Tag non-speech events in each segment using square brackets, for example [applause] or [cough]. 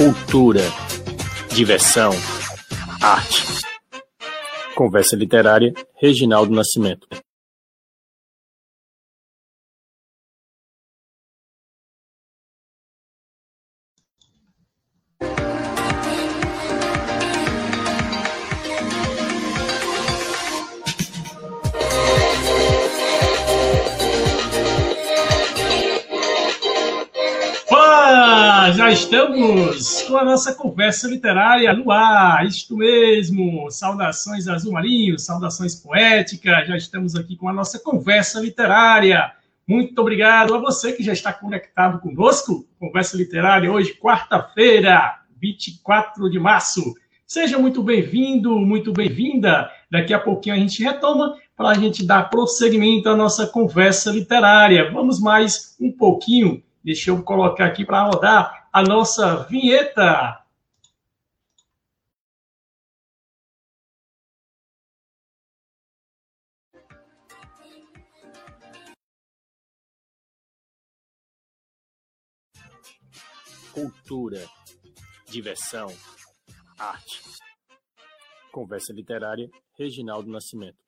cultura, diversão, arte. Conversa literária, Reginaldo Nascimento. Já estamos com a nossa conversa literária no ar, isto mesmo. Saudações azul marinho, saudações poéticas, já estamos aqui com a nossa conversa literária. Muito obrigado a você que já está conectado conosco. Conversa literária hoje, quarta-feira, 24 de março. Seja muito bem-vindo, muito bem-vinda. Daqui a pouquinho a gente retoma para a gente dar prosseguimento à nossa conversa literária. Vamos mais um pouquinho Deixa eu colocar aqui para rodar a nossa vinheta. Cultura, diversão, arte. Conversa literária, Reginaldo Nascimento.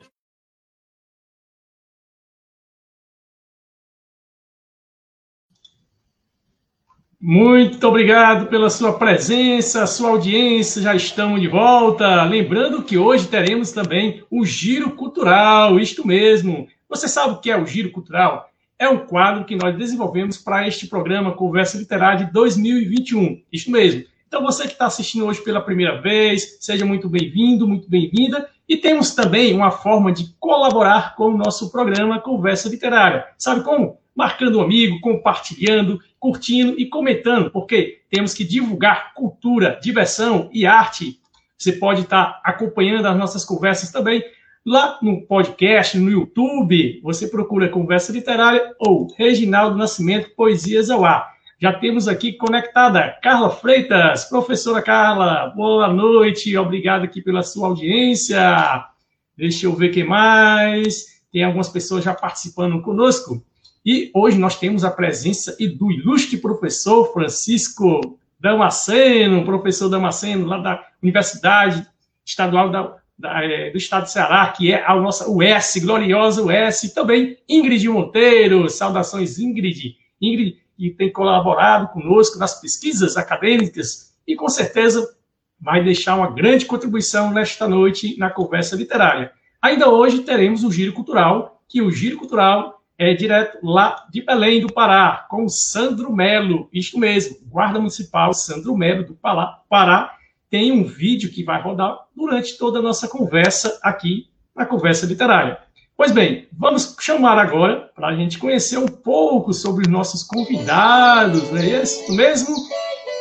Muito obrigado pela sua presença, sua audiência, já estamos de volta. Lembrando que hoje teremos também o Giro Cultural, isto mesmo. Você sabe o que é o Giro Cultural? É um quadro que nós desenvolvemos para este programa Conversa Literária de 2021, isto mesmo. Então, você que está assistindo hoje pela primeira vez, seja muito bem-vindo, muito bem-vinda. E temos também uma forma de colaborar com o nosso programa Conversa Literária. Sabe como? Marcando um amigo, compartilhando, curtindo e comentando, porque temos que divulgar cultura, diversão e arte. Você pode estar acompanhando as nossas conversas também lá no podcast, no YouTube. Você procura Conversa Literária ou Reginaldo Nascimento Poesias ao Ar. Já temos aqui conectada Carla Freitas. Professora Carla, boa noite. Obrigado aqui pela sua audiência. Deixa eu ver quem mais. Tem algumas pessoas já participando conosco. E hoje nós temos a presença do ilustre professor Francisco Damasceno, professor Damasceno, lá da Universidade Estadual da, da, é, do Estado de Ceará, que é a nossa US, gloriosa US, e também Ingrid Monteiro, saudações Ingrid. Ingrid, que tem colaborado conosco nas pesquisas acadêmicas e com certeza vai deixar uma grande contribuição nesta noite na conversa literária. Ainda hoje teremos o Giro Cultural, que o Giro Cultural é direto lá de Belém do Pará, com Sandro Melo, isto mesmo, guarda municipal Sandro Melo do Pará, tem um vídeo que vai rodar durante toda a nossa conversa aqui na Conversa Literária. Pois bem, vamos chamar agora para a gente conhecer um pouco sobre os nossos convidados, não é isso mesmo?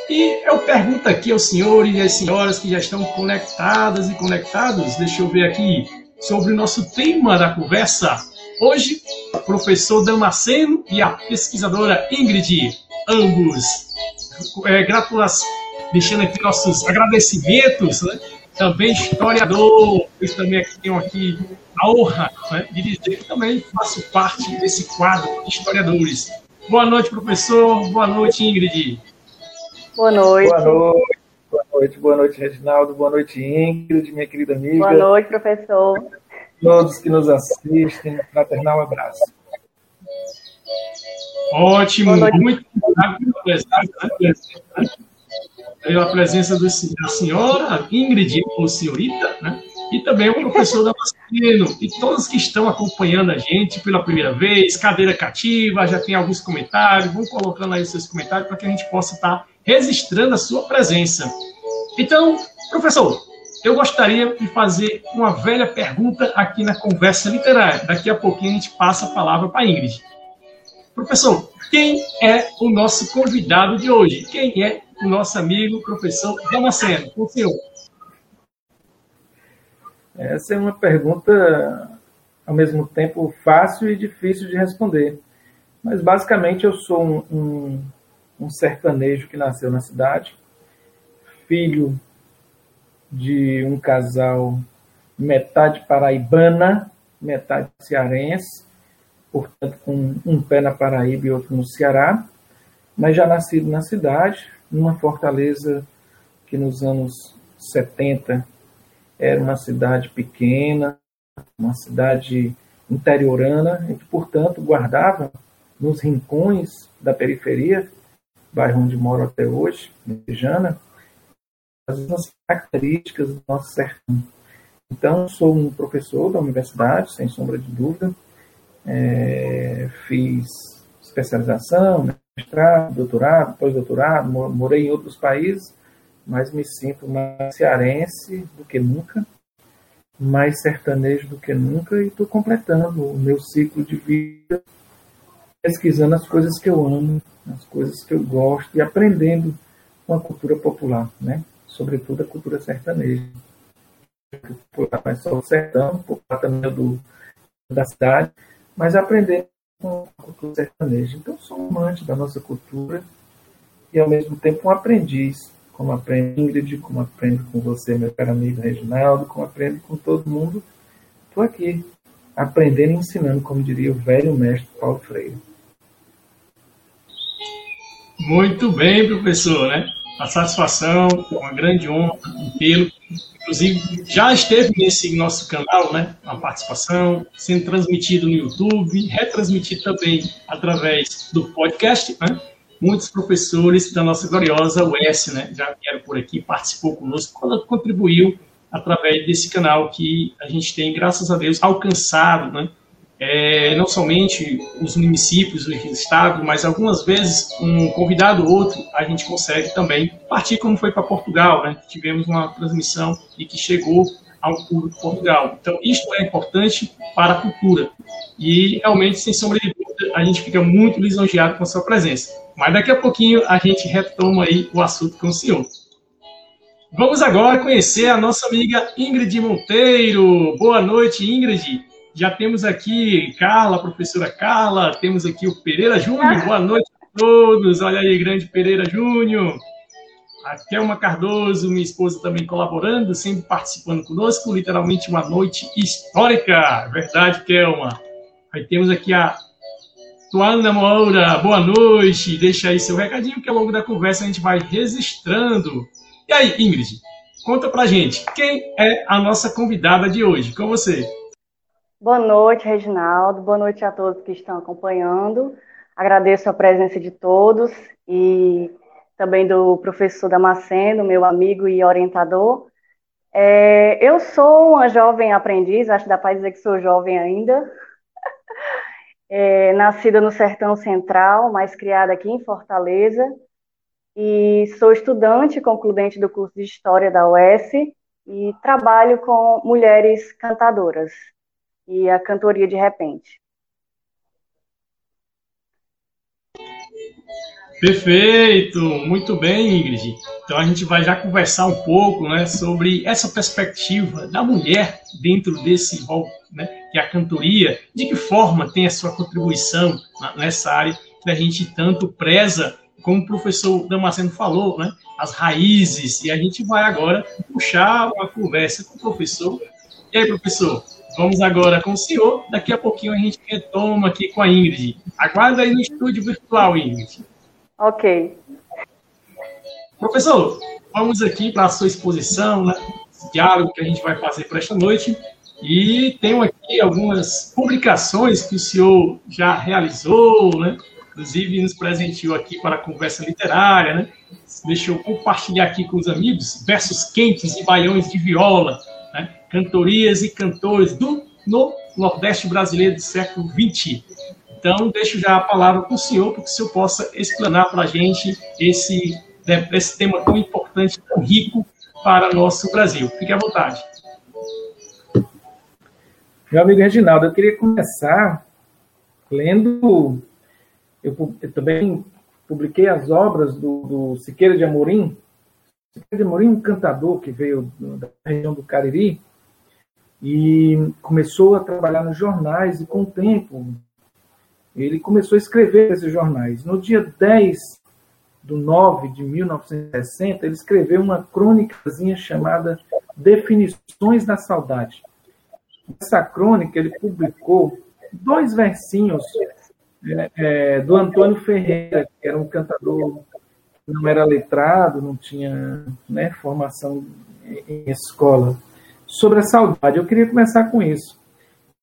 E eu pergunto aqui aos senhores e às senhoras que já estão conectadas e conectados, deixa eu ver aqui, sobre o nosso tema da conversa, Hoje, o professor Damasceno e a pesquisadora Ingrid, ambos. É, gratulas, deixando aqui nossos agradecimentos, né? também historiador, eu também aqui tenho aqui a honra né, de dizer que também faço parte desse quadro de historiadores. Boa noite, professor. Boa noite, Ingrid. Boa noite. Boa noite. Boa noite, boa noite, Reginaldo. Boa noite, Ingrid, minha querida amiga. Boa noite, professor todos que nos assistem. Fraternal abraço. Ótimo, muito obrigado pela presença, né? pela presença da senhora Ingrid, ou senhorita, né? e também o professor Damasceno, e todos que estão acompanhando a gente pela primeira vez, cadeira cativa, já tem alguns comentários, vão colocando aí os seus comentários para que a gente possa estar registrando a sua presença. Então, professor, eu gostaria de fazer uma velha pergunta aqui na conversa literária. Daqui a pouquinho a gente passa a palavra para Ingrid. Professor, quem é o nosso convidado de hoje? Quem é o nosso amigo professor Damasceno? O senhor. Essa é uma pergunta, ao mesmo tempo, fácil e difícil de responder. Mas, basicamente, eu sou um, um, um sertanejo que nasceu na cidade, filho de um casal metade paraibana, metade cearense, portanto com um pé na Paraíba e outro no Ceará, mas já nascido na cidade, numa Fortaleza que nos anos 70 era uma cidade pequena, uma cidade interiorana, e que, portanto, guardava nos rincões da periferia, bairro onde moro até hoje, Jana, as características do nosso sertão. Então, sou um professor da universidade, sem sombra de dúvida. É, fiz especialização, mestrado, doutorado, pós-doutorado, morei em outros países, mas me sinto mais cearense do que nunca, mais sertanejo do que nunca e estou completando o meu ciclo de vida, pesquisando as coisas que eu amo, as coisas que eu gosto e aprendendo com a cultura popular, né? Sobretudo a cultura sertaneja. Popular não é só o sertão, popular também é do, da cidade, mas aprender com a cultura sertaneja. Então, sou um amante da nossa cultura e, ao mesmo tempo, um aprendiz, como aprendo Ingrid, como aprendo com você, meu caro amigo Reginaldo, como aprendo com todo mundo. Estou aqui, aprendendo e ensinando, como diria o velho mestre Paulo Freire. Muito bem, professor, né? A satisfação, uma grande honra tê-lo. Inclusive, já esteve nesse nosso canal, né? A participação, sendo transmitido no YouTube, retransmitido também através do podcast, né? Muitos professores da nossa gloriosa UES, né? Já vieram por aqui, participou conosco, contribuiu através desse canal que a gente tem, graças a Deus, alcançado, né? É, não somente os municípios, o estado, mas algumas vezes um convidado ou outro a gente consegue também partir como foi para Portugal, né? Tivemos uma transmissão e que chegou ao público de Portugal. Então, isto é importante para a cultura. E realmente, sem sombra de dúvida, a gente fica muito lisonjeado com a sua presença. Mas daqui a pouquinho a gente retoma aí o assunto com o senhor. Vamos agora conhecer a nossa amiga Ingrid Monteiro. Boa noite, Ingrid. Já temos aqui Carla, professora Carla, temos aqui o Pereira Júnior. Boa noite a todos. Olha aí, grande Pereira Júnior. A Kelma Cardoso, minha esposa, também colaborando, sempre participando conosco. Literalmente uma noite histórica. Verdade, Kelma. Aí temos aqui a Tuana Moura. Boa noite. Deixa aí seu recadinho, que ao longo da conversa a gente vai registrando. E aí, Ingrid, conta pra gente, quem é a nossa convidada de hoje? Com você. Boa noite, Reginaldo. Boa noite a todos que estão acompanhando. Agradeço a presença de todos e também do professor Damasceno, meu amigo e orientador. É, eu sou uma jovem aprendiz, acho que dá para dizer que sou jovem ainda. [laughs] É, nascida no Sertão Central, mas criada aqui em Fortaleza. E sou estudante concludente do curso de História da UES e trabalho com mulheres cantadoras e a cantoria de repente. Perfeito, muito bem, Ingrid. Então a gente vai já conversar um pouco, né, sobre essa perspectiva da mulher dentro desse rol, né, que é a cantoria, de que forma tem a sua contribuição nessa área que a gente tanto preza, como o professor Damasceno falou, né, as raízes. E a gente vai agora puxar uma conversa com o professor. E aí, professor, Vamos agora com o senhor. Daqui a pouquinho a gente retoma aqui com a Ingrid. Aguarda aí no estúdio virtual, Ingrid. Ok. Professor, vamos aqui para a sua exposição, né? Esse diálogo que a gente vai fazer para esta noite. E tenho aqui algumas publicações que o senhor já realizou, né? Inclusive nos presenteou aqui para a conversa literária, né? Deixa eu compartilhar aqui com os amigos versos quentes e baiões de viola cantorias e cantores do, no Nordeste brasileiro do século XX. Então, deixo já a palavra para o senhor, para que o senhor possa explanar para a gente esse, né, esse tema tão importante, tão rico para nosso Brasil. Fique à vontade. Meu amigo Reginaldo, eu queria começar lendo. Eu, eu também publiquei as obras do, do Siqueira de Amorim. Siqueira de Amorim, um cantador que veio da região do Cariri, e começou a trabalhar nos jornais e com o tempo ele começou a escrever esses jornais. No dia 10 de 9 de 1960, ele escreveu uma crônicazinha chamada Definições da Saudade. Essa crônica ele publicou dois versinhos é, é, do Antônio Ferreira, que era um cantador que não era letrado, não tinha né, formação em escola. Sobre a saudade, eu queria começar com isso.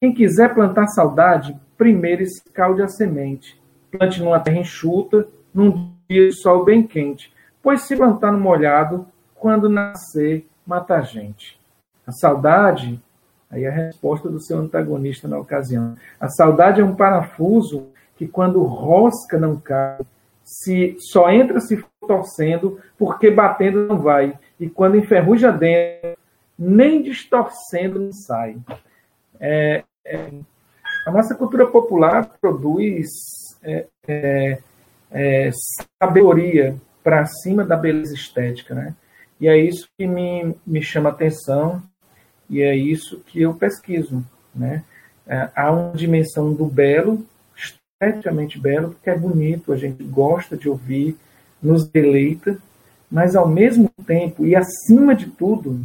Quem quiser plantar saudade, primeiro escalde a semente. Plante numa terra enxuta, num dia de sol bem quente. Pois se plantar no molhado, quando nascer, mata a gente. A saudade, aí a resposta do seu antagonista na ocasião. A saudade é um parafuso que quando rosca não cai, se só entra se torcendo, porque batendo não vai. E quando enferruja dentro, nem distorcendo não sai. É, é, a nossa cultura popular produz é, é, é sabedoria para cima da beleza estética, né? E é isso que me, me chama atenção e é isso que eu pesquiso, né? É, há uma dimensão do belo esteticamente belo, porque é bonito, a gente gosta de ouvir, nos deleita, mas ao mesmo tempo e acima de tudo,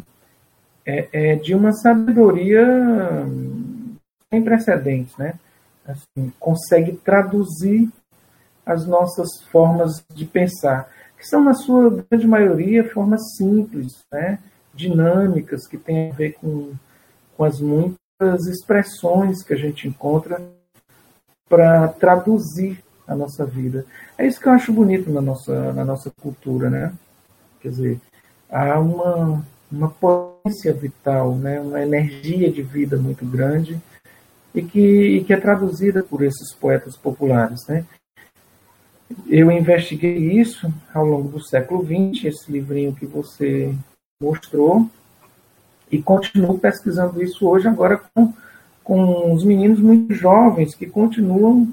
é, é de uma sabedoria sem precedentes, né? Assim, consegue traduzir as nossas formas de pensar, que são, na sua grande maioria, formas simples, né? dinâmicas, que têm a ver com, com as muitas expressões que a gente encontra para traduzir a nossa vida. É isso que eu acho bonito na nossa, na nossa cultura, né? Quer dizer, há uma, uma potência vital, né? uma energia de vida muito grande e que, e que é traduzida por esses poetas populares, né? Eu investiguei isso ao longo do século XX, esse livrinho que você mostrou, e continuo pesquisando isso hoje, agora com com os meninos muito jovens que continuam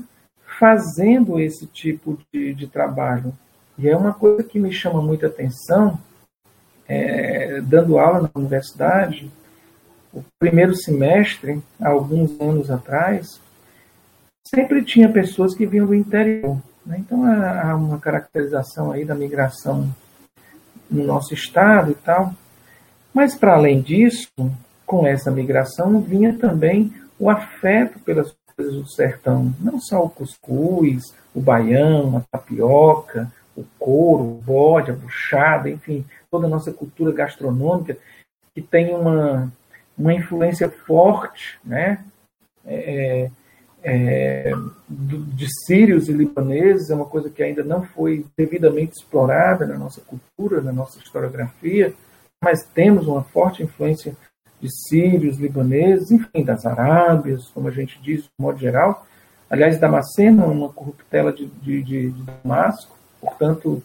fazendo esse tipo de, de trabalho. E é uma coisa que me chama muita atenção, é, dando aula na universidade, o primeiro semestre, alguns anos atrás, sempre tinha pessoas que vinham do interior. Né? Então há uma caracterização aí da migração no nosso estado e tal. Mas para além disso, com essa migração vinha também o afeto pelas coisas do sertão, não só o cuscuz, o baião, a tapioca, o couro, o bode, a buchada, enfim, toda a nossa cultura gastronômica que tem uma, uma influência forte, né? É, é, de sírios e libaneses, é uma coisa que ainda não foi devidamente explorada na nossa cultura, na nossa historiografia, mas temos uma forte influência de sírios, libaneses, enfim, das Arábias, como a gente diz, de modo geral. Aliás, Damasceno é uma corruptela de, de, de, Damasco, portanto,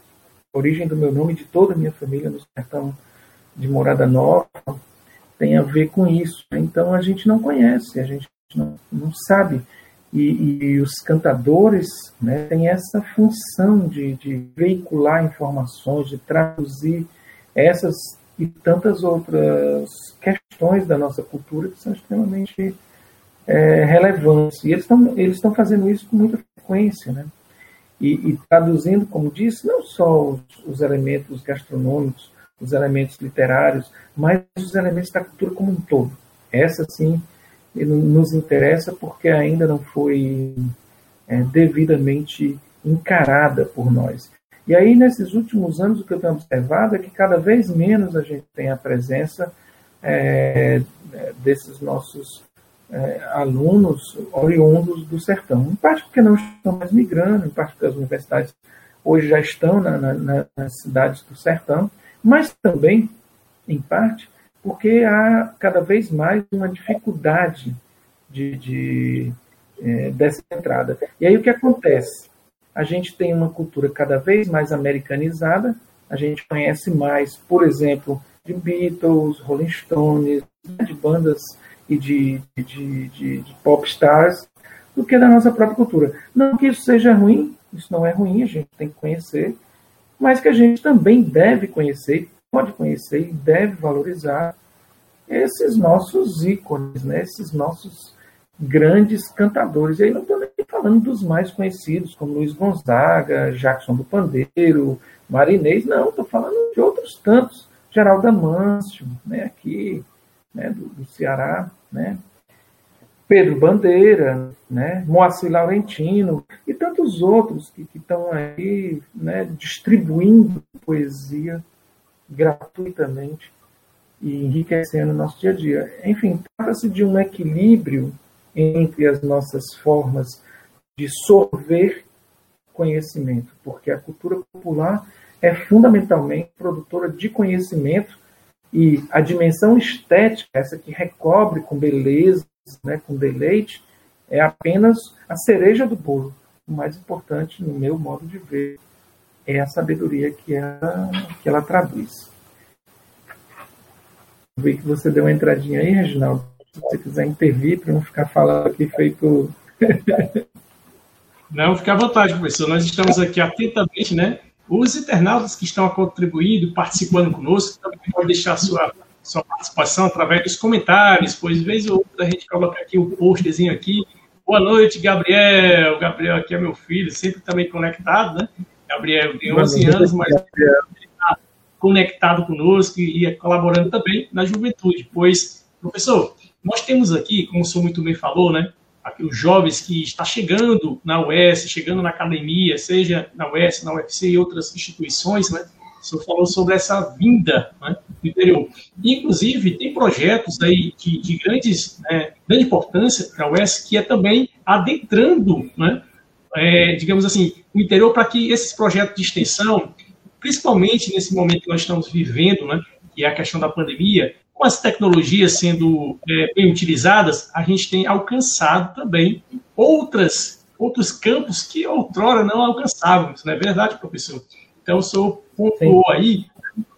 origem do meu nome e de toda a minha família no sertão de Morada Nova tem a ver com isso. Então, a gente não conhece, a gente não, não sabe. E, e, os cantadores né, têm essa função de, de veicular informações, de traduzir essas e tantas outras questões da nossa cultura que são extremamente é, relevantes. E eles estão eles fazendo isso com muita frequência, né? E, e traduzindo, como disse, não só os, os, elementos gastronômicos, os elementos literários, mas os elementos da cultura como um todo. Essa, sim, nos interessa porque ainda não foi é, devidamente encarada por nós. E aí, nesses últimos anos, o que eu tenho observado é que cada vez menos a gente tem a presença é, desses nossos é, alunos oriundos do sertão. Em parte porque não estão mais migrando, em parte porque as universidades hoje já estão na, na, nas cidades do sertão, mas também, em parte, porque há cada vez mais uma dificuldade de, de é, dessa entrada. E aí o que acontece? a gente tem uma cultura cada vez mais americanizada, a gente conhece mais, por exemplo, de Beatles, Rolling Stones, né, de bandas e de, de, de, de pop stars, do que da nossa própria cultura. Não que isso seja ruim, isso não é ruim, a gente tem que conhecer, mas que a gente também deve conhecer, pode conhecer e deve valorizar esses nossos ícones, né? esses nossos grandes cantadores. E aí não estou nem falando dos mais conhecidos, como Luiz Gonzaga, Jackson do Pandeiro, Marinês, não, estou falando de outros tantos, Geraldo Amâncio, né, aqui, né, do, do Ceará, né. Pedro Bandeira, né, Moacir Laurentino e tantos outros que estão aí né, distribuindo poesia gratuitamente e enriquecendo o nosso dia a dia. Enfim, trata-se de um equilíbrio entre as nossas formas de sorver conhecimento, porque a cultura popular é fundamentalmente produtora de conhecimento e a dimensão estética, essa que recobre com beleza, né, com deleite, é apenas a cereja do bolo. O mais importante, no meu modo de ver, é a sabedoria que ela, que ela traduz. Vi que você deu uma entradinha aí, Reginaldo. Se você quiser intervir, para não ficar falando aqui feito. não, fique à vontade, professor. Nós estamos aqui atentamente, né? Os internautas que estão contribuindo, participando conosco, também podem deixar sua, sua participação através dos comentários, pois vez ou outra a gente coloca aqui o um postzinho aqui. Boa noite, Gabriel. Gabriel aqui é meu filho, sempre também conectado, né? Gabriel tem 11 anos, mas está conectado conosco e colaborando também na juventude. Pois, professor, nós temos aqui, como o senhor muito bem falou, né? Os jovens que está chegando na UES, chegando na academia, seja na UES, na UFC e outras instituições, né? Senhor falou sobre essa vinda né, do interior. Inclusive, tem projetos aí de, de grandes, né, grande importância para a UES, que é também adentrando, né, é, digamos assim, o interior para que esses projetos de extensão, principalmente nesse momento que nós estamos vivendo, né, que é a questão da pandemia, com as tecnologias sendo é, bem utilizadas, a gente tem alcançado também outras, outros campos que outrora não alcançávamos, não é verdade, professor? Então, o senhor pontuou aí,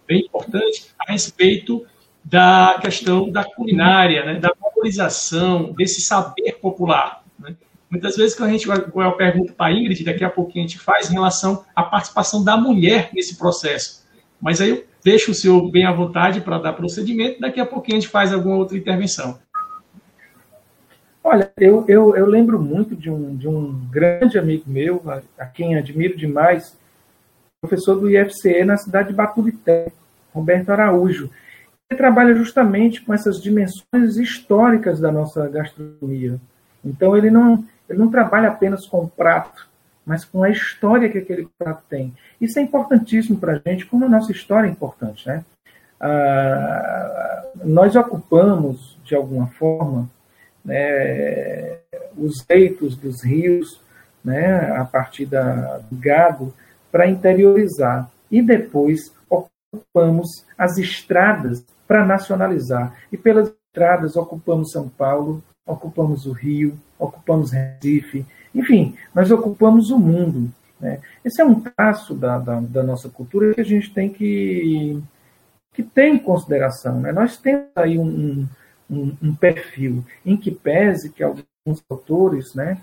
bem importante, a respeito da questão da culinária, né, da valorização desse saber popular. Né? Muitas vezes, quando a gente vai, eu pergunto para a Ingrid, daqui a pouquinho a gente faz em relação à participação da mulher nesse processo. Mas aí eu deixo o senhor bem à vontade para dar procedimento, daqui a pouquinho a gente faz alguma outra intervenção. Olha, eu, eu, eu lembro muito de um, de um grande amigo meu, a, a quem admiro demais, professor do IFCE na cidade de Baturité, Roberto Araújo. Ele trabalha justamente com essas dimensões históricas da nossa gastronomia. Então, ele não, ele não trabalha apenas com prato, mas com a história que aquele prato tem. Isso é importantíssimo para a gente, como a nossa história é importante. Né? Ah, nós ocupamos, de alguma forma, né, os leitos dos rios, né, a partir da, do gado, para interiorizar. E depois ocupamos as estradas para nacionalizar. E pelas estradas ocupamos São Paulo, ocupamos o Rio, ocupamos Recife, enfim, nós ocupamos o mundo. Né? Esse é um traço da, da, da, nossa cultura que a gente tem que, que ter em consideração. Né? Nós temos aí um, um, um perfil em que pese que alguns autores né,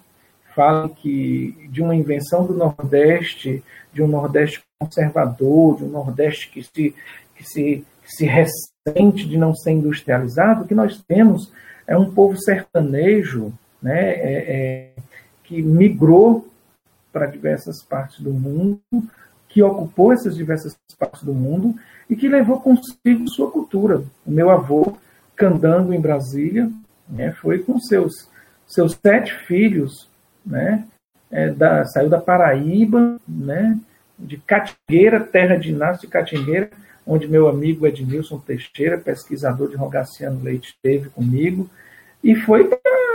falam que de uma invenção do Nordeste, de um Nordeste conservador, de um Nordeste que se, que se, que se ressente de não ser industrializado, o que nós temos é um povo sertanejo né, é, é, que migrou para diversas partes do mundo, que ocupou essas diversas partes do mundo e que levou consigo sua cultura. O meu avô, candando em Brasília, né, foi com seus, seus sete filhos, né, é, da, saiu da Paraíba, né, de Catingueira, terra de Inácio de Catingueira, onde meu amigo Edmilson Teixeira, pesquisador de Rogaciano Leite, esteve comigo, e foi para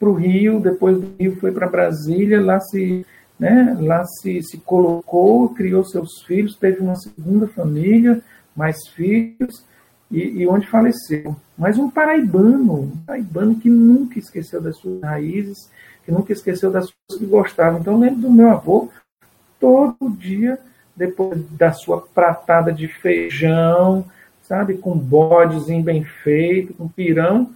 o Rio, depois do Rio foi para Brasília, lá se, né, lá se, se colocou, criou seus filhos, teve uma segunda família, mais filhos, e, e, onde faleceu. Mas um paraibano, um paraibano que nunca esqueceu das suas raízes, que nunca esqueceu das coisas que gostava. Então lembro do meu avô, todo dia, depois da sua pratada de feijão, sabe, com bodezinho bem feito, com pirão,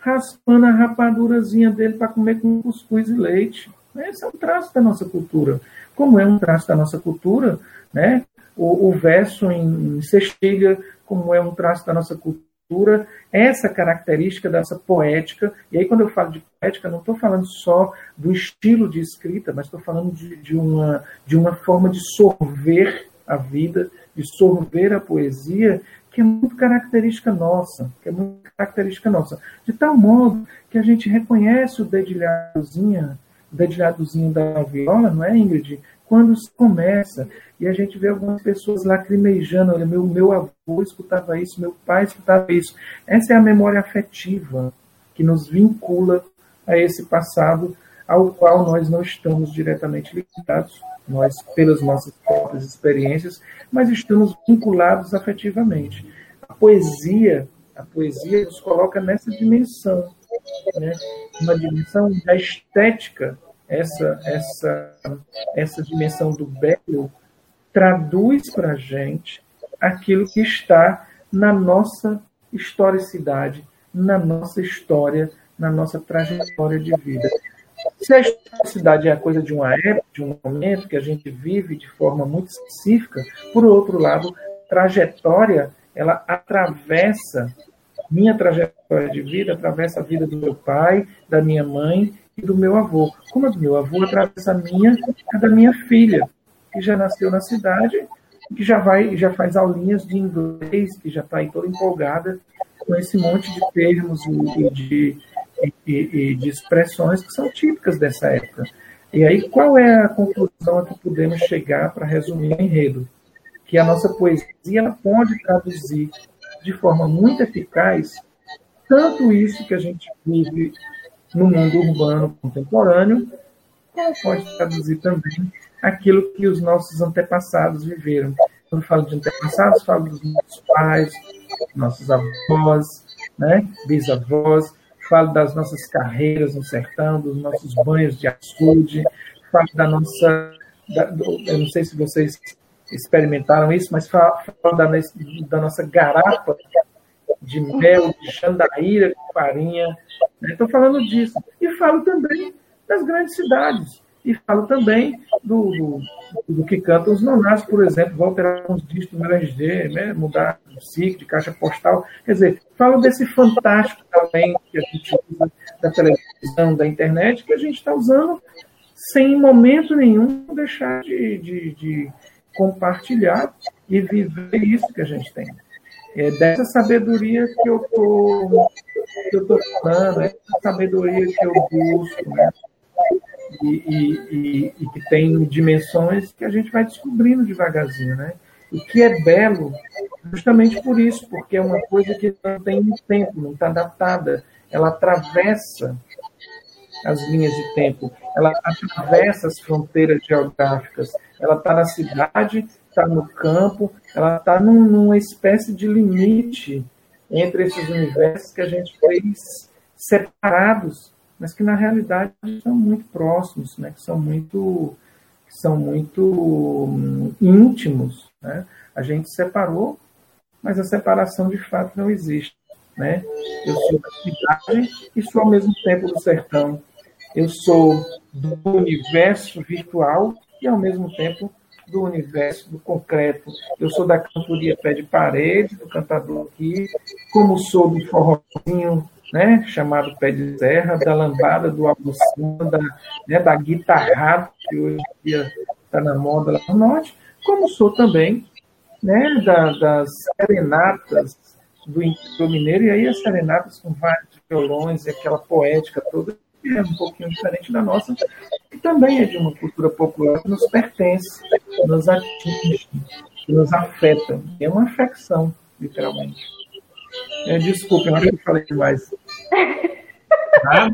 raspando a rapadurazinha dele para comer com cuscuz e leite. Esse é um traço da nossa cultura. Como é um traço da nossa cultura, né? o, o verso em sextilha, como é um traço da nossa cultura, essa característica dessa poética. E aí, quando eu falo de poética, não estou falando só do estilo de escrita, mas estou falando de, de, uma, de uma forma de sorver a vida, de sorver a poesia, que é muito característica nossa, que é muito característica nossa, de tal modo que a gente reconhece o dedilhadozinho, o dedilhadozinho da viola, não é, Ingrid? Quando se começa e a gente vê algumas pessoas lacrimejando, olha, meu, meu avô escutava isso, meu pai escutava isso. Essa é a memória afetiva que nos vincula a esse passado ao qual nós não estamos diretamente ligados, nós pelas nossas próprias experiências, mas estamos vinculados afetivamente. A poesia, a poesia nos coloca nessa dimensão, né? uma dimensão da estética, essa essa essa dimensão do belo traduz para a gente aquilo que está na nossa historicidade, na nossa história, na nossa trajetória de vida. Se a historicidade é coisa de uma época, de um momento que a gente vive de forma muito específica, por outro lado, trajetória, ela atravessa minha trajetória de vida, atravessa a vida do meu pai, da minha mãe e do meu avô. Como a do meu avô atravessa a minha e a da minha filha, que já nasceu na cidade, que já vai, já faz aulinhas de inglês, que já está aí toda empolgada com esse monte de termos e de e, e, de expressões que são típicas dessa época. E aí, qual é a conclusão a que podemos chegar para resumir o enredo? Que a nossa poesia pode traduzir de forma muito eficaz tanto isso que a gente vive no mundo urbano contemporâneo, como pode traduzir também aquilo que os nossos antepassados viveram. Quando falo de antepassados, falo dos nossos pais, nossos avós, né, bisavós, falo das nossas carreiras no sertão, dos nossos banhos de açude, falo da nossa. Da, do, eu não sei se vocês experimentaram isso, mas falo, falo da, da, nossa garapa de mel, de jandaíra com farinha. Estou né? falando disso. E falo também das grandes cidades. E falo também do, do, do que cantam os nonás, por exemplo, vou alterar uns discos no RG, né? mudar o SIC, de caixa postal. Quer dizer, falo desse fantástico também que a gente usa da televisão, da internet, que a gente está usando sem em momento nenhum deixar de, de, de, compartilhar e viver isso que a gente tem. É dessa sabedoria que eu estou falando, essa sabedoria que eu busco, né? E, e, e, e, que tem dimensões que a gente vai descobrindo devagarzinho, né? O que é belo, justamente por isso, porque é uma coisa que não tem tempo, não está datada, ela atravessa as linhas de tempo, ela atravessa as fronteiras geográficas, ela está na cidade, está no campo, ela está num, numa espécie de limite entre esses universos que a gente fez separados, mas que na realidade são muito próximos, né? que são muito, que são muito hum, íntimos. Né? A gente separou, mas a separação de fato não existe. Né? Eu sou da cidade e sou ao mesmo tempo do sertão. Eu sou do universo virtual e ao mesmo tempo do universo do concreto. Eu sou da cantoria pé de parede, do cantador aqui, como sou do forrozinho, né, chamado pé de serra, da lambada, do almocinho, da, né, da guitarrada, que hoje em dia está na moda lá no norte, como sou também né, da, das serenatas do interior mineiro, e aí as serenatas com vários violões e aquela poética toda, que é um pouquinho diferente da nossa, que também é de uma cultura popular que nos pertence, que nos atinge, que nos afeta. É uma afecção, literalmente. É, desculpa, eu acho que falei demais. Tá?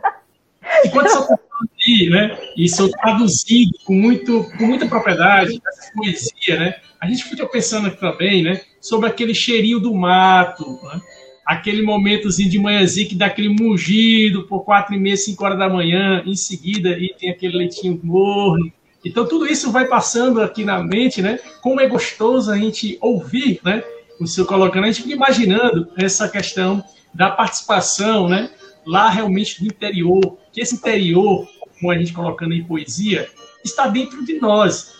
Enquanto você está aí, né, e traduzido com, muito, com muita propriedade, essa poesia, né, a gente fica pensando aqui também, né, sobre aquele cheirinho do mato, né, aquele momentozinho de manhãzinho que dá aquele mugido por quatro e meia, cinco horas da manhã, em seguida e tem aquele leitinho morno. Então tudo isso vai passando aqui na mente, né? Como é gostoso a gente ouvir, né? O seu colocando, a gente fica imaginando essa questão da participação, né? Lá realmente do interior, que esse interior, como a gente colocando em poesia, está dentro de nós.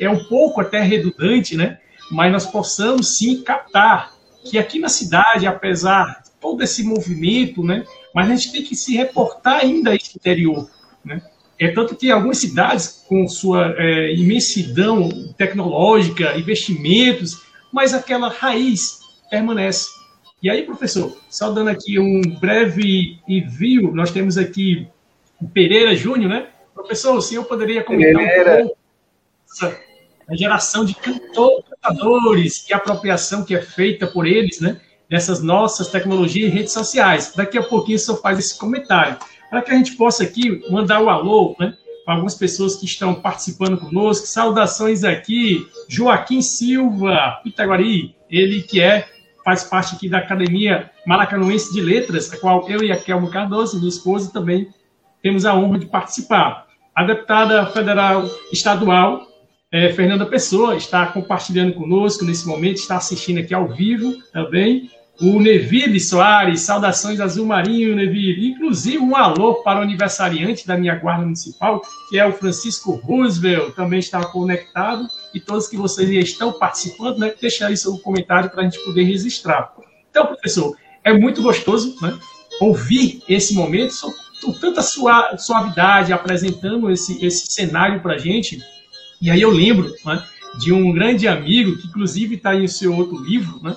É um pouco até redundante, né? Mas nós possamos sim captar que aqui na cidade, apesar de todo esse movimento, né, mas a gente tem que se reportar ainda a esse interior, né? É tanto que algumas cidades, com sua é, imensidão tecnológica, investimentos, mas aquela raiz permanece. E aí, professor, só dando aqui um breve envio, nós temos aqui o Pereira Júnior, né? Professor, o senhor poderia comentar Pereira. um pouco a geração de cantores e apropriação que é feita por eles, né? Dessas nossas tecnologias e redes sociais. Daqui a pouquinho o senhor faz esse comentário. Para que a gente possa aqui mandar o alô, né? Para algumas pessoas que estão participando conosco. Saudações aqui, Joaquim Silva, Pitaguari, ele que é faz parte aqui da Academia Maracanoense de Letras, a qual eu e a Kelmo Cardoso, minha esposa, também temos a honra de participar. A deputada federal estadual, é, Fernanda Pessoa, está compartilhando conosco nesse momento, está assistindo aqui ao vivo também. O Neville Soares, saudações azul marinho, Neville. Inclusive, um alô para o aniversariante da minha guarda municipal, que é o Francisco Roosevelt, também está conectado. E todos que vocês estão participando, né, deixa aí seu comentário para a gente poder registrar. Então, professor, é muito gostoso né, ouvir esse momento com tanta suavidade, apresentando esse, esse cenário para a gente. E aí eu lembro né, de um grande amigo, que inclusive está em seu outro livro, né,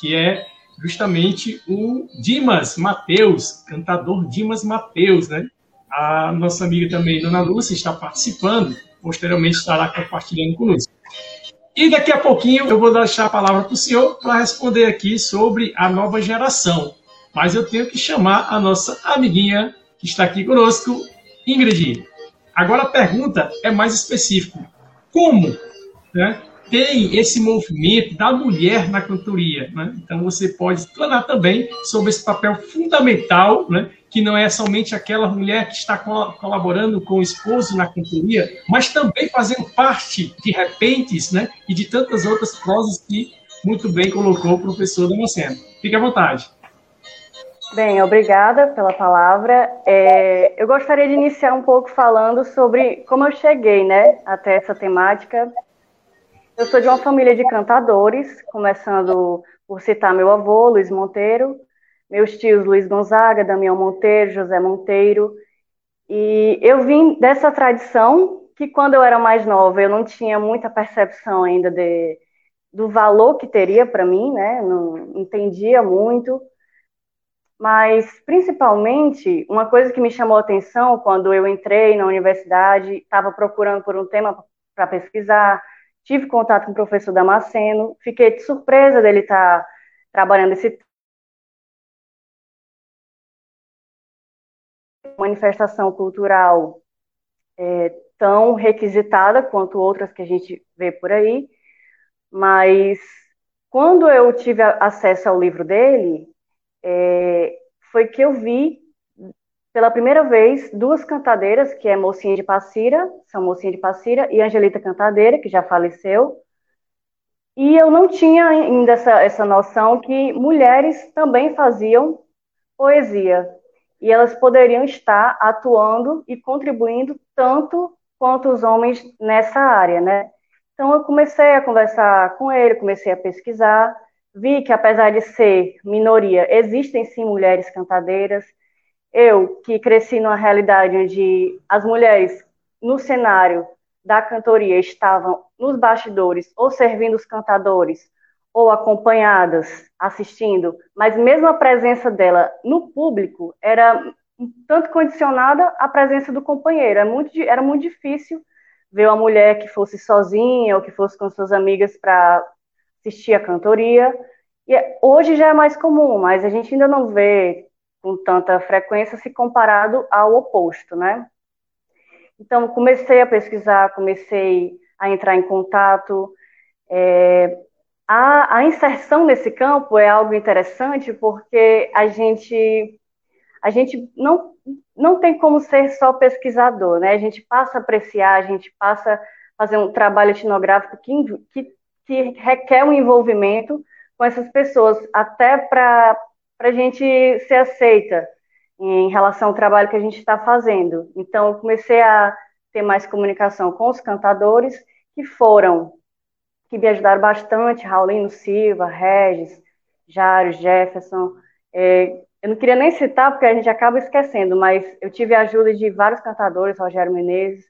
que é justamente o Dimas Mateus, cantador Dimas Mateus, né? A nossa amiga também, Dona Lúcia, está participando, posteriormente estará compartilhando conosco. E daqui a pouquinho eu vou deixar a palavra para o senhor para responder aqui sobre a nova geração. Mas eu tenho que chamar a nossa amiguinha que está aqui conosco, Ingrid. Agora a pergunta é mais específica. Como né, tem esse movimento da mulher na cantoria. Né? Então você pode explanar também sobre esse papel fundamental, né? que não é somente aquela mulher que está colaborando com o esposo na cantoria, mas também fazendo parte de repentes né? e de tantas outras prosas que muito bem colocou o professor Damasceno. Fique à vontade. Bem, obrigada pela palavra. É, eu gostaria de iniciar um pouco falando sobre como eu cheguei né, até essa temática eu sou de uma família de cantadores, começando por citar meu avô, Luiz Monteiro, meus tios Luiz Gonzaga, Damião Monteiro, José Monteiro. E eu vim dessa tradição que quando eu era mais nova eu não tinha muita percepção ainda de, do valor que teria para mim, né? Não entendia muito. Mas, principalmente, uma coisa que me chamou a atenção quando eu entrei na universidade, estava procurando por um tema para pesquisar, tive contato com o professor Damasceno, fiquei surpresa dele estar tá trabalhando esse manifestação cultural é, tão requisitada quanto outras que a gente vê por aí, mas quando eu tive acesso ao livro dele, é, foi que eu vi pela primeira vez, duas cantadeiras, que é Mocinha de Passira, são Mocinha de Passira, e Angelita Cantadeira, que já faleceu. E eu não tinha ainda essa, essa noção que mulheres também faziam poesia. E elas poderiam estar atuando e contribuindo tanto quanto os homens nessa área, né? Então eu comecei a conversar com ele, comecei a pesquisar, vi que apesar de ser minoria, existem sim mulheres cantadeiras, eu, que cresci numa realidade onde as mulheres no cenário da cantoria estavam nos bastidores, ou servindo os cantadores, ou acompanhadas, assistindo, mas mesmo a presença dela no público era um tanto condicionada à presença do companheiro. Era muito, era muito difícil ver uma mulher que fosse sozinha ou que fosse com suas amigas para assistir a cantoria. E hoje já é mais comum, mas a gente ainda não vê com tanta frequência se comparado ao oposto, né? Então, comecei a pesquisar, comecei a entrar em contato. É, a, a, inserção nesse campo é algo interessante porque a gente, a gente não, não tem como ser só pesquisador, né? A gente passa a apreciar, a gente passa a fazer um trabalho etnográfico que, que, que requer um envolvimento com essas pessoas, até para para a gente ser aceita em relação ao trabalho que a gente está fazendo. Então, comecei a ter mais comunicação com os cantadores que foram, que me ajudaram bastante, Raulino Silva, Regis, Jário, Jefferson. É, eu não queria nem citar, porque a gente acaba esquecendo, mas eu tive a ajuda de vários cantadores, Rogério Menezes,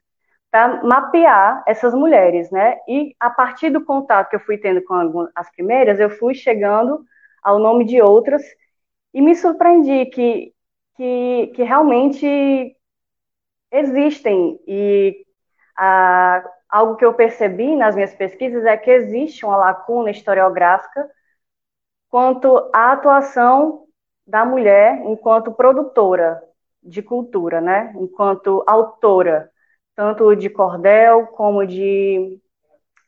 para mapear essas mulheres, né? E a partir do contato que eu fui tendo com as primeiras, eu fui chegando ao nome de outras, e me surpreendi que, que, que realmente existem, e a, algo que eu percebi nas minhas pesquisas é que existe uma lacuna historiográfica quanto à atuação da mulher enquanto produtora de cultura, né? enquanto autora, tanto de cordel como de,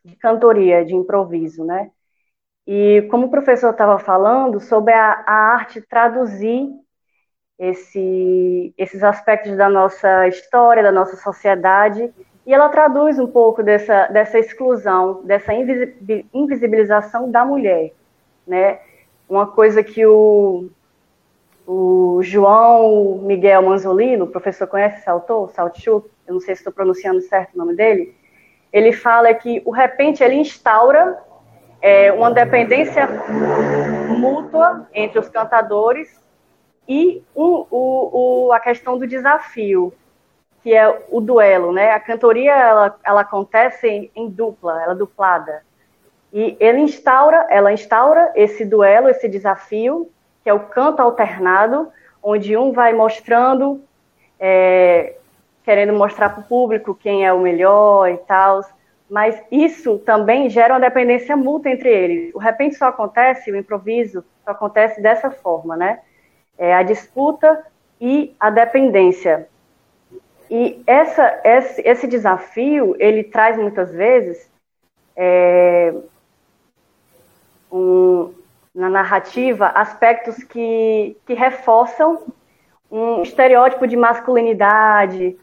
de cantoria, de improviso. Né? E como o professor estava falando sobre a, a arte traduzir esse, esses aspectos da nossa história, da nossa sociedade, e ela traduz um pouco dessa, dessa exclusão, dessa invisibilização da mulher, né? Uma coisa que o, o João Miguel Manzolino, o professor conhece esse autor, Saltchuk, eu não sei se estou pronunciando certo o nome dele, ele fala que o repente ele instaura é, uma dependência mútua entre os cantadores e um, o, o, a questão do desafio, que é o duelo, né? A cantoria ela, ela acontece em, em dupla, ela é duplada. E ele instaura, ela instaura esse duelo, esse desafio, que é o canto alternado, onde um vai mostrando, é, querendo mostrar para o público quem é o melhor e tal, mas isso também gera uma dependência mútua entre eles. O repente só acontece, o improviso só acontece dessa forma, né? É a disputa e a dependência. E essa, esse, esse desafio, ele traz muitas vezes é, um, na narrativa aspectos que, que reforçam um estereótipo de masculinidade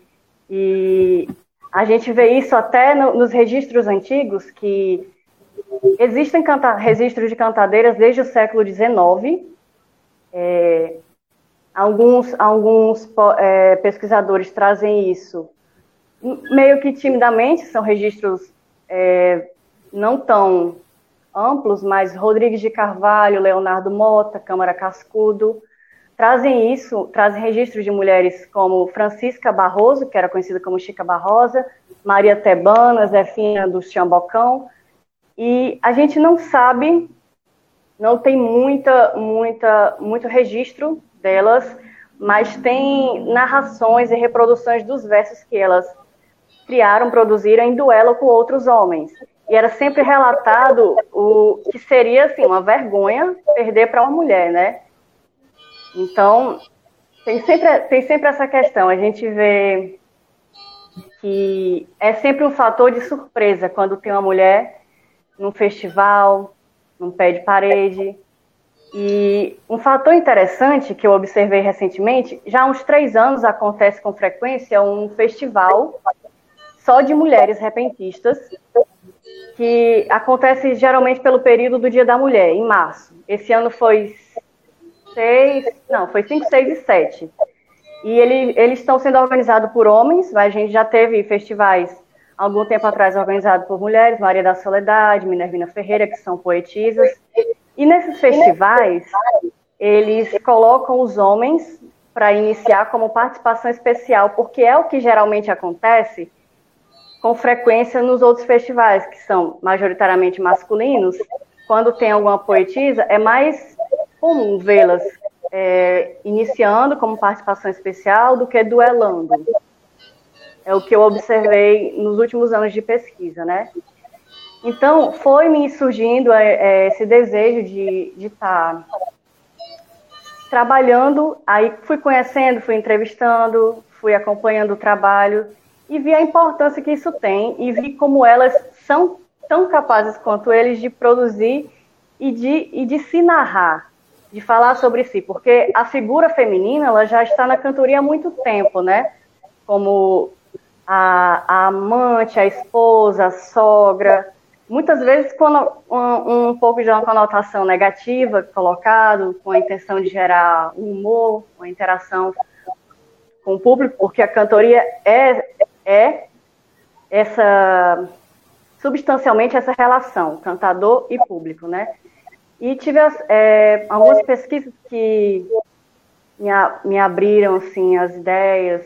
e a gente vê isso até no, nos registros antigos, que existem registros de cantadeiras desde o século XIX. É, alguns alguns é, pesquisadores trazem isso meio que timidamente, são registros é, não tão amplos, mas Rodrigues de Carvalho, Leonardo Mota, Câmara Cascudo, trazem isso, trazem registros de mulheres como Francisca Barroso, que era conhecida como Chica Barrosa, Maria Tebana, Zefina do Chambocão, e a gente não sabe, não tem muita, muita, muito registro delas, mas tem narrações e reproduções dos versos que elas criaram, produziram em duelo com outros homens. E era sempre relatado o que seria assim uma vergonha perder para uma mulher, né? Então, tem sempre, tem sempre essa questão. A gente vê que é sempre um fator de surpresa quando tem uma mulher num festival, num pé de parede. E um fator interessante que eu observei recentemente, já há uns três anos acontece com frequência um festival só de mulheres repentistas, que acontece geralmente pelo período do Dia da Mulher, em março. Esse ano foi seis, não, foi cinco, seis e sete. E ele, eles estão sendo organizados por homens, mas a gente já teve festivais algum tempo atrás organizados por mulheres, Maria da Soledade, Minervina Ferreira, que são poetisas. E nesses festivais, eles colocam os homens para iniciar como participação especial, porque é o que geralmente acontece com frequência nos outros festivais, que são majoritariamente masculinos. Quando tem alguma poetisa, é mais comum vê-las é, iniciando como participação especial do que duelando. É o que eu observei nos últimos anos de pesquisa, né? Então, foi me surgindo é, é esse desejo de estar tá trabalhando, aí fui conhecendo, fui entrevistando, fui acompanhando o trabalho e vi a importância que isso tem e vi como elas são tão capazes quanto eles de produzir e de, e de se narrar de falar sobre si, porque a figura feminina ela já está na cantoria há muito tempo, né? Como a, a amante, a esposa, a sogra, muitas vezes com um, um, pouco de uma conotação negativa colocado, com a intenção de gerar um humor, uma interação com o público, porque a cantoria é, é essa substancialmente essa relação cantador e público, né? E tive é, algumas pesquisas que me, me abriram assim, as ideias.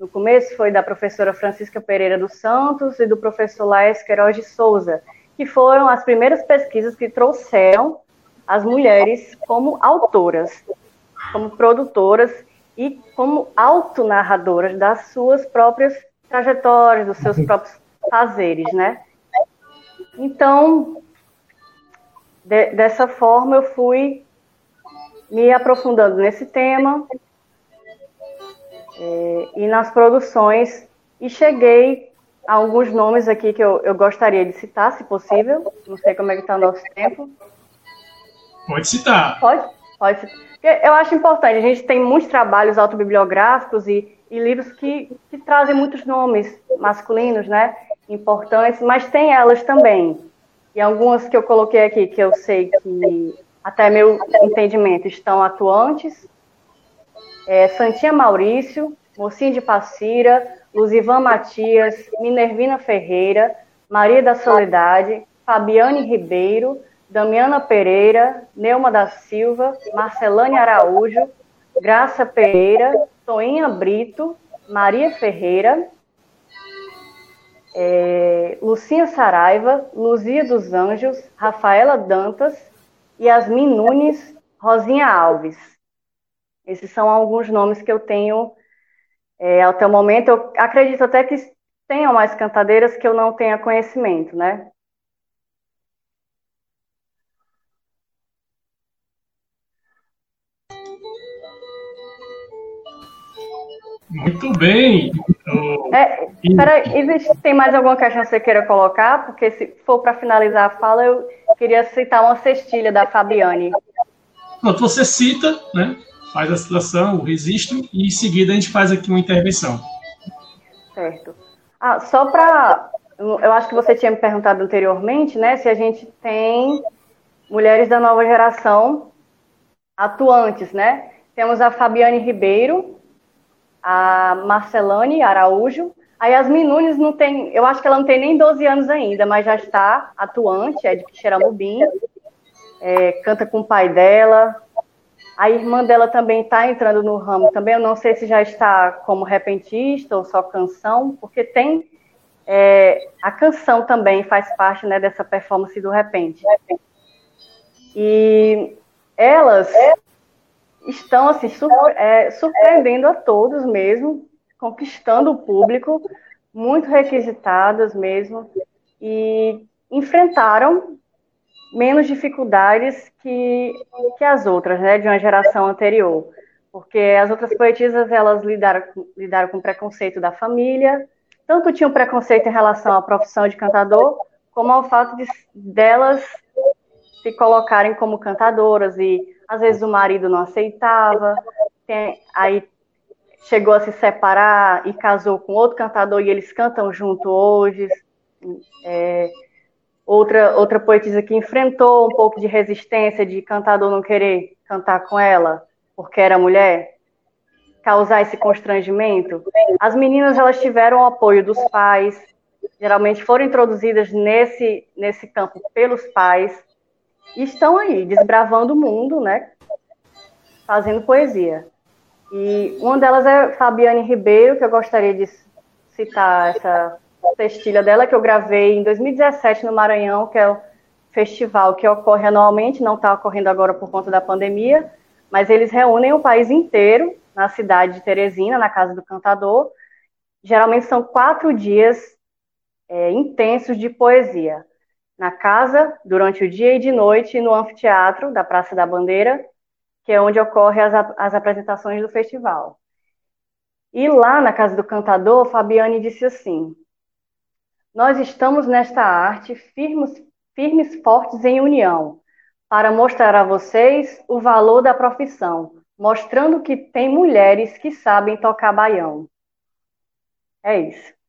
No começo foi da professora Francisca Pereira dos Santos e do professor Laes Queiroz de Souza, que foram as primeiras pesquisas que trouxeram as mulheres como autoras, como produtoras e como autonarradoras das suas próprias trajetórias, dos seus próprios fazeres, né? Então, de, dessa forma, eu fui me aprofundando nesse tema é, e nas produções e cheguei a alguns nomes aqui que eu, eu gostaria de citar, se possível. Não sei como é que está o nosso tempo. Pode citar. Pode? Pode citar. Eu acho importante, a gente tem muitos trabalhos autobibliográficos e, e livros que, que trazem muitos nomes masculinos, né? Importantes, mas tem elas também. E algumas que eu coloquei aqui, que eu sei que, até meu entendimento, estão atuantes. É, Santinha Maurício, Mocinha de Passira, Luzivan Matias, Minervina Ferreira, Maria da Soledade, Fabiane Ribeiro, Damiana Pereira, Neuma da Silva, Marcelane Araújo, Graça Pereira, Toinha Brito, Maria Ferreira, é, Lucinha Saraiva, Luzia dos Anjos, Rafaela Dantas, Yasmin Nunes, Rosinha Alves. Esses são alguns nomes que eu tenho é, até o momento. Eu acredito até que tenham mais cantadeiras que eu não tenha conhecimento, né? Muito bem. É, peraí, existe, tem mais alguma questão que você queira colocar? Porque se for para finalizar a fala, eu queria citar uma cestilha da Fabiane. Pronto, você cita, né? Faz a citação, o registro, e em seguida a gente faz aqui uma intervenção. Certo. Ah, só para. Eu acho que você tinha me perguntado anteriormente, né? Se a gente tem mulheres da nova geração atuantes, né? Temos a Fabiane Ribeiro, a Marcelane Araújo. A Yasmin Nunes não tem, eu acho que ela não tem nem 12 anos ainda, mas já está atuante, é de Xeramubim, é, canta com o pai dela. A irmã dela também está entrando no ramo também, eu não sei se já está como repentista ou só canção, porque tem é, a canção também faz parte né, dessa performance do repente. E elas estão assim surpre é, surpreendendo a todos mesmo, conquistando o público, muito requisitadas mesmo, e enfrentaram menos dificuldades que, que as outras, né, de uma geração anterior. Porque as outras poetisas, elas lidaram, lidaram com preconceito da família, tanto tinham preconceito em relação à profissão de cantador, como ao fato de delas se colocarem como cantadoras e às vezes o marido não aceitava, tem, aí chegou a se separar e casou com outro cantador e eles cantam junto hoje. É, outra, outra poetisa que enfrentou um pouco de resistência de cantador não querer cantar com ela porque era mulher, causar esse constrangimento. As meninas elas tiveram o apoio dos pais, geralmente foram introduzidas nesse, nesse campo pelos pais, estão aí, desbravando o mundo, né? Fazendo poesia. E uma delas é Fabiane Ribeiro, que eu gostaria de citar essa textilha dela, que eu gravei em 2017 no Maranhão, que é o festival que ocorre anualmente, não está ocorrendo agora por conta da pandemia, mas eles reúnem o país inteiro na cidade de Teresina, na Casa do Cantador. Geralmente são quatro dias é, intensos de poesia na casa durante o dia e de noite no anfiteatro da Praça da Bandeira, que é onde ocorrem as, as apresentações do festival. E lá na Casa do Cantador, Fabiane disse assim: Nós estamos nesta arte firmes, firmes fortes em união, para mostrar a vocês o valor da profissão, mostrando que tem mulheres que sabem tocar baião. É isso.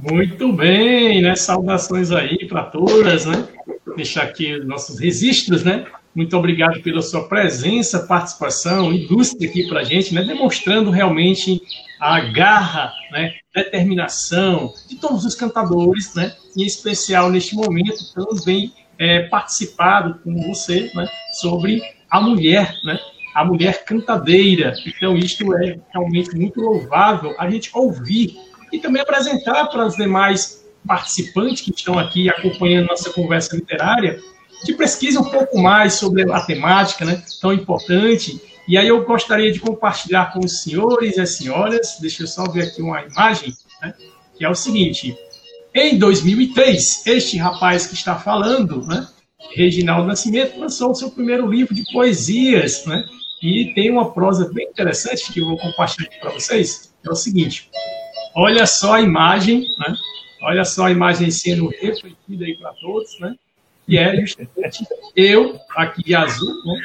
Muito bem, né? Saudações aí para todas, né? Deixar aqui os nossos registros, né? Muito obrigado pela sua presença, participação, indústria aqui para a gente, né? Demonstrando realmente a garra, né? Determinação de todos os cantadores, né? Em especial neste momento também é, participado com você, né? Sobre a mulher, né? A mulher cantadeira. Então, isto é realmente muito louvável a gente ouvir e também apresentar para as demais participantes que estão aqui acompanhando nossa conversa literária, que pesquise um pouco mais sobre a temática né, tão importante. E aí eu gostaria de compartilhar com os senhores e as senhoras, deixa eu só ver aqui uma imagem, né, que é o seguinte. Em 2003, este rapaz que está falando, né, Reginaldo Nascimento, lançou o seu primeiro livro de poesias, né, e tem uma prosa bem interessante que eu vou compartilhar para vocês. É o seguinte: olha só a imagem, né? Olha só a imagem sendo refletida aí para todos, né? E é justamente eu, aqui de azul, né?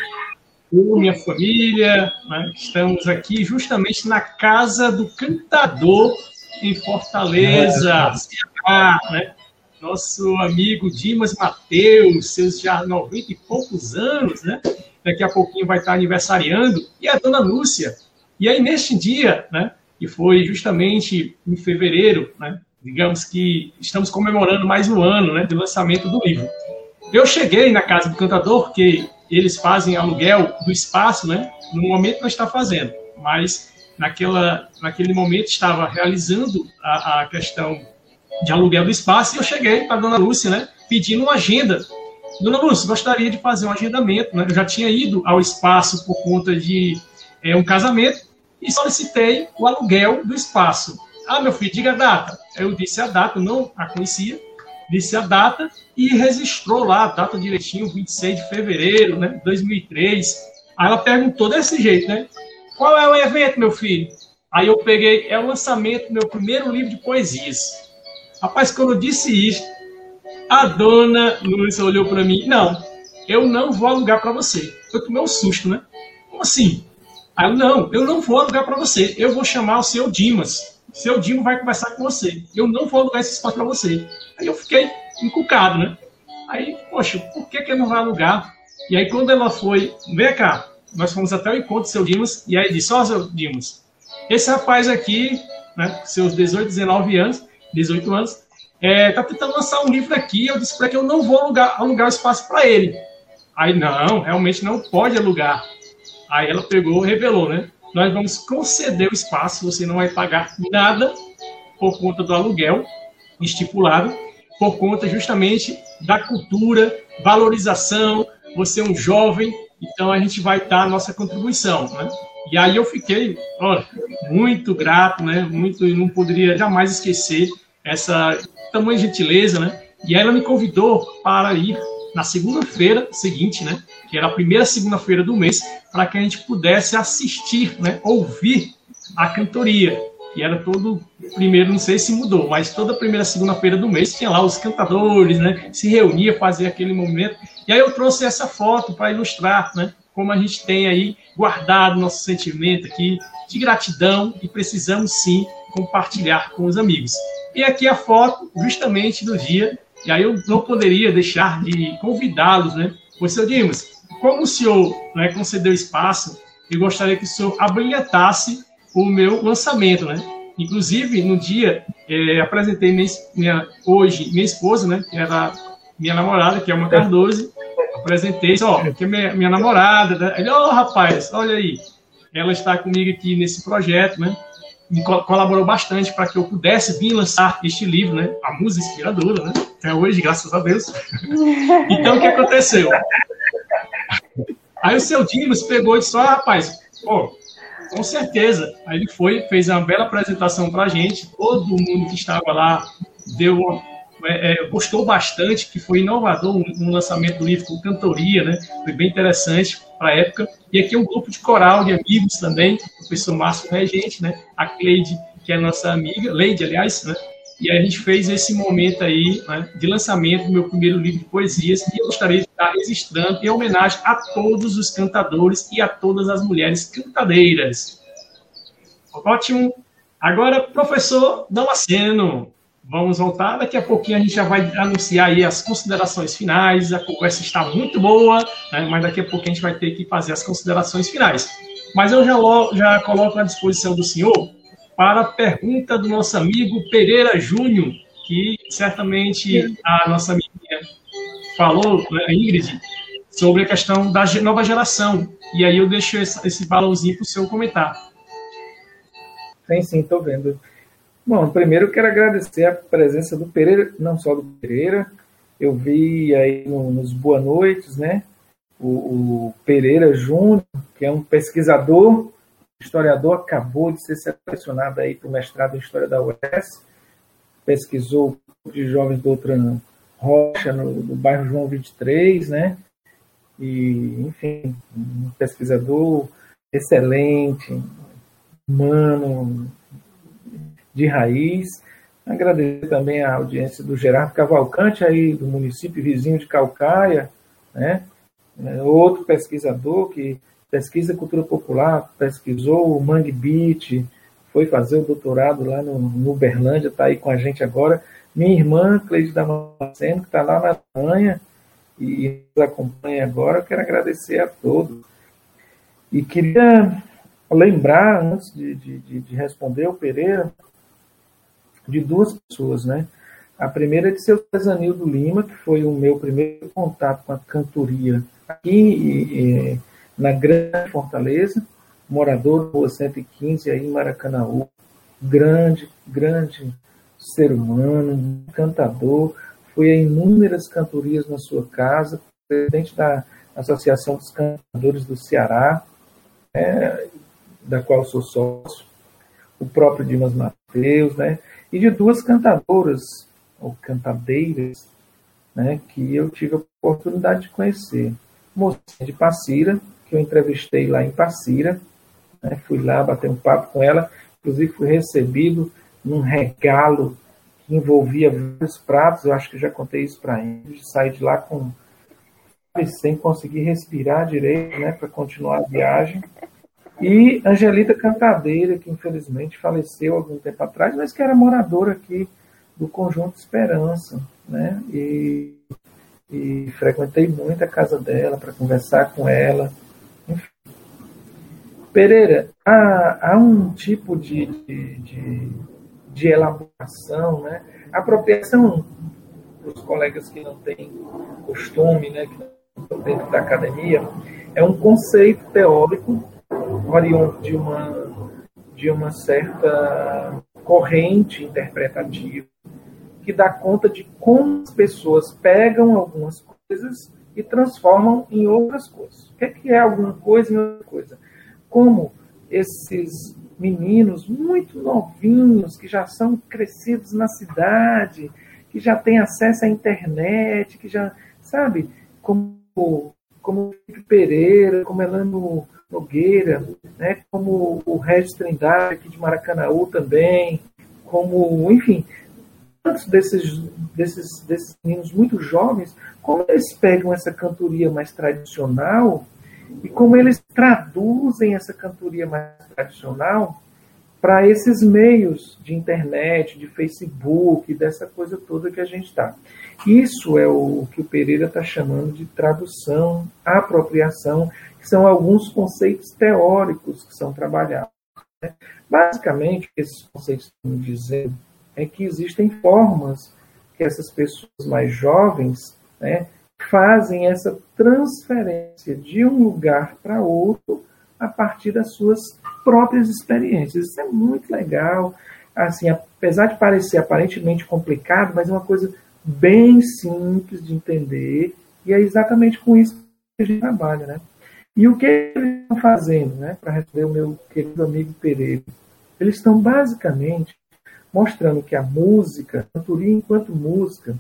Eu, minha família, né? estamos aqui justamente na casa do cantador em Fortaleza, Ceará, né? Nosso amigo Dimas Mateus, seus já 90 e poucos anos, né? Daqui a pouquinho vai estar aniversariando, e a dona Lúcia. E aí, neste dia, né? Que foi justamente em fevereiro, né? digamos que estamos comemorando mais um ano né, do lançamento do livro. Eu cheguei na casa do cantador, porque eles fazem aluguel do espaço, né? No momento não está fazendo, mas naquela, naquele momento estava realizando a, a questão de aluguel do espaço e eu cheguei para a dona Lúcia, né? Pedindo uma agenda. Dona Lúcia, gostaria de fazer um agendamento, né? Eu já tinha ido ao espaço por conta de é, um casamento e solicitei o aluguel do espaço. Ah, meu filho, diga a data. Eu disse a data, não a conhecia, disse a data e registrou lá a data direitinho, 26 de fevereiro, né, 2003. Aí ela perguntou desse jeito, né? Qual é o evento, meu filho? Aí eu peguei, é o lançamento do meu primeiro livro de poesias. Rapaz, quando eu disse isso, a dona Lúcia olhou para mim, não, eu não vou alugar para você. Eu tomei um susto, né? Como assim? Aí não, eu não vou alugar para você, eu vou chamar o seu Dimas seu Dimo vai conversar com você. Eu não vou alugar esse espaço para você. Aí eu fiquei encucado, né? Aí, poxa, por que, que não vai alugar? E aí, quando ela foi, vem cá, nós fomos até o encontro do seu Dimas, e aí disse: Ó, oh, seu Dimas, esse rapaz aqui, né, seus 18, 19 anos, 18 anos, é, tá tentando lançar um livro aqui. Eu disse para que eu não vou alugar, alugar o espaço para ele. Aí, não, realmente não pode alugar. Aí ela pegou, revelou, né? nós vamos conceder o espaço, você não vai pagar nada por conta do aluguel estipulado, por conta justamente da cultura, valorização, você é um jovem, então a gente vai dar a nossa contribuição, né? E aí eu fiquei, olha, muito grato, né? Muito, não poderia jamais esquecer essa tamanha gentileza, né? E ela me convidou para ir na segunda-feira seguinte, né? Que era a primeira segunda-feira do mês, para que a gente pudesse assistir, né, ouvir a cantoria. E era todo, primeiro, não sei se mudou, mas toda primeira segunda-feira do mês tinha lá os cantadores, né, se reunia, fazia aquele momento. E aí eu trouxe essa foto para ilustrar, né, como a gente tem aí guardado nosso sentimento aqui de gratidão e precisamos sim compartilhar com os amigos. E aqui a foto justamente do dia, e aí eu não poderia deixar de convidá-los, né? Pois, seu Dimas, como o senhor né, concedeu espaço, eu gostaria que o senhor abrilhantasse o meu lançamento, né? Inclusive, no dia, é, apresentei minha, minha, hoje minha esposa, né? Que era minha namorada, que é uma Cardoso. Apresentei, ó, que é minha, minha namorada. Né? Ele, ó, oh, rapaz, olha aí. Ela está comigo aqui nesse projeto, né? Me colaborou bastante para que eu pudesse vir lançar este livro, né? A música inspiradora, né? Até hoje, graças a Deus. [laughs] então, o que aconteceu? Aí o seu Dimas pegou e disse: Ah, rapaz, pô, com certeza. Aí ele foi, fez uma bela apresentação para a gente. Todo mundo que estava lá deu uma, é, é, gostou bastante, que foi inovador no lançamento do livro com cantoria, né? Foi bem interessante para a época. E aqui um grupo de coral de amigos também, o professor Márcio Regente, né? A Cleide, que é nossa amiga, Leide, aliás, né? E a gente fez esse momento aí né, de lançamento do meu primeiro livro de poesias e eu gostaria de estar registrando em homenagem a todos os cantadores e a todas as mulheres cantadeiras. Ótimo. Agora, professor Damasceno, vamos voltar. Daqui a pouquinho a gente já vai anunciar aí as considerações finais. A conversa está muito boa, né, mas daqui a pouquinho a gente vai ter que fazer as considerações finais. Mas eu já, já coloco à disposição do senhor para a pergunta do nosso amigo Pereira Júnior, que certamente a nossa amiga falou, né, Ingrid, sobre a questão da nova geração. E aí eu deixo esse, balãozinho para o seu comentar. Sim, sim, estou vendo. Bom, primeiro quero agradecer a presença do Pereira, não só do Pereira, eu vi aí no, nos Boa Noites, né? O, o, Pereira Júnior, que é um pesquisador, historiador, acabou de ser selecionado aí para o mestrado em História da UES, pesquisou de jovens doutrina Rocha, no, no bairro João 23, né? E, enfim, um pesquisador excelente, humano, de raiz. Agradecer também a audiência do Gerardo Cavalcante, aí do município vizinho de Calcaia, né? É, outro pesquisador que pesquisa cultura popular, pesquisou o Mangue Beach, foi fazer o doutorado lá no, no Uberlândia, está aí com a gente agora. Minha irmã, Cleide Damasceno, que está lá na Alemanha e nos acompanha agora, eu quero agradecer a todos. E queria lembrar, antes de, de, de responder o Pereira, de duas pessoas, né? A primeira é de seu Zanildo Lima, que foi o meu primeiro contato com a cantoria aqui na Grande Fortaleza, morador Rua 115, aí em Maracanãú. Grande, grande ser humano, cantador. Foi a inúmeras cantorias na sua casa, presidente da Associação dos Cantadores do Ceará, é, da qual sou sócio. O próprio Dimas Mateus, né? e de duas cantadoras, ou cantadeiras, né, que eu tive a oportunidade de conhecer. Mocinha de Passira, que eu entrevistei lá em Passira, né, fui lá bater um papo com ela, inclusive fui recebido num regalo que envolvia vários pratos, eu acho que já contei isso para eles, saí de lá com sem conseguir respirar direito, né, para continuar a viagem. E Angelita Cantadeira, que infelizmente faleceu algum tempo atrás, mas que era moradora aqui do Conjunto Esperança, né? E, e frequentei muito a casa dela para conversar com ela. Pereira, há, há um tipo de, de, de, de elaboração, né? Apropriação para os colegas que não têm costume, né? Que não estão dentro da academia, é um conceito teórico oriundo de uma, de uma certa corrente interpretativa que dá conta de como as pessoas pegam algumas coisas e transformam em outras coisas. O que é, que é alguma coisa em outra coisa? Como esses meninos muito novinhos, que já são crescidos na cidade, que já têm acesso à internet, que já, sabe, como, como Felipe Pereira, como Elano Nogueira, né, como o Regis Trindade aqui de Maracanaú também, como, enfim, tantos desses, desses, desses meninos muito jovens, como eles pegam essa cantoria mais tradicional e como eles traduzem essa cantoria mais tradicional para esses meios de internet, de Facebook, dessa coisa toda que a gente está. Isso é o que o Pereira está chamando de tradução, apropriação que são alguns conceitos teóricos que são trabalhados. Né? Basicamente, esses conceitos estão dizendo é que existem formas que essas pessoas mais jovens né, fazem essa transferência de um lugar para outro a partir das suas próprias experiências. Isso é muito legal. Assim, apesar de parecer aparentemente complicado, mas é uma coisa bem simples de entender e é exatamente com isso que a gente trabalha, né? E o que eles estão fazendo, né, para responder o meu querido amigo Pereira? Eles estão basicamente mostrando que a música, a cantoria enquanto música,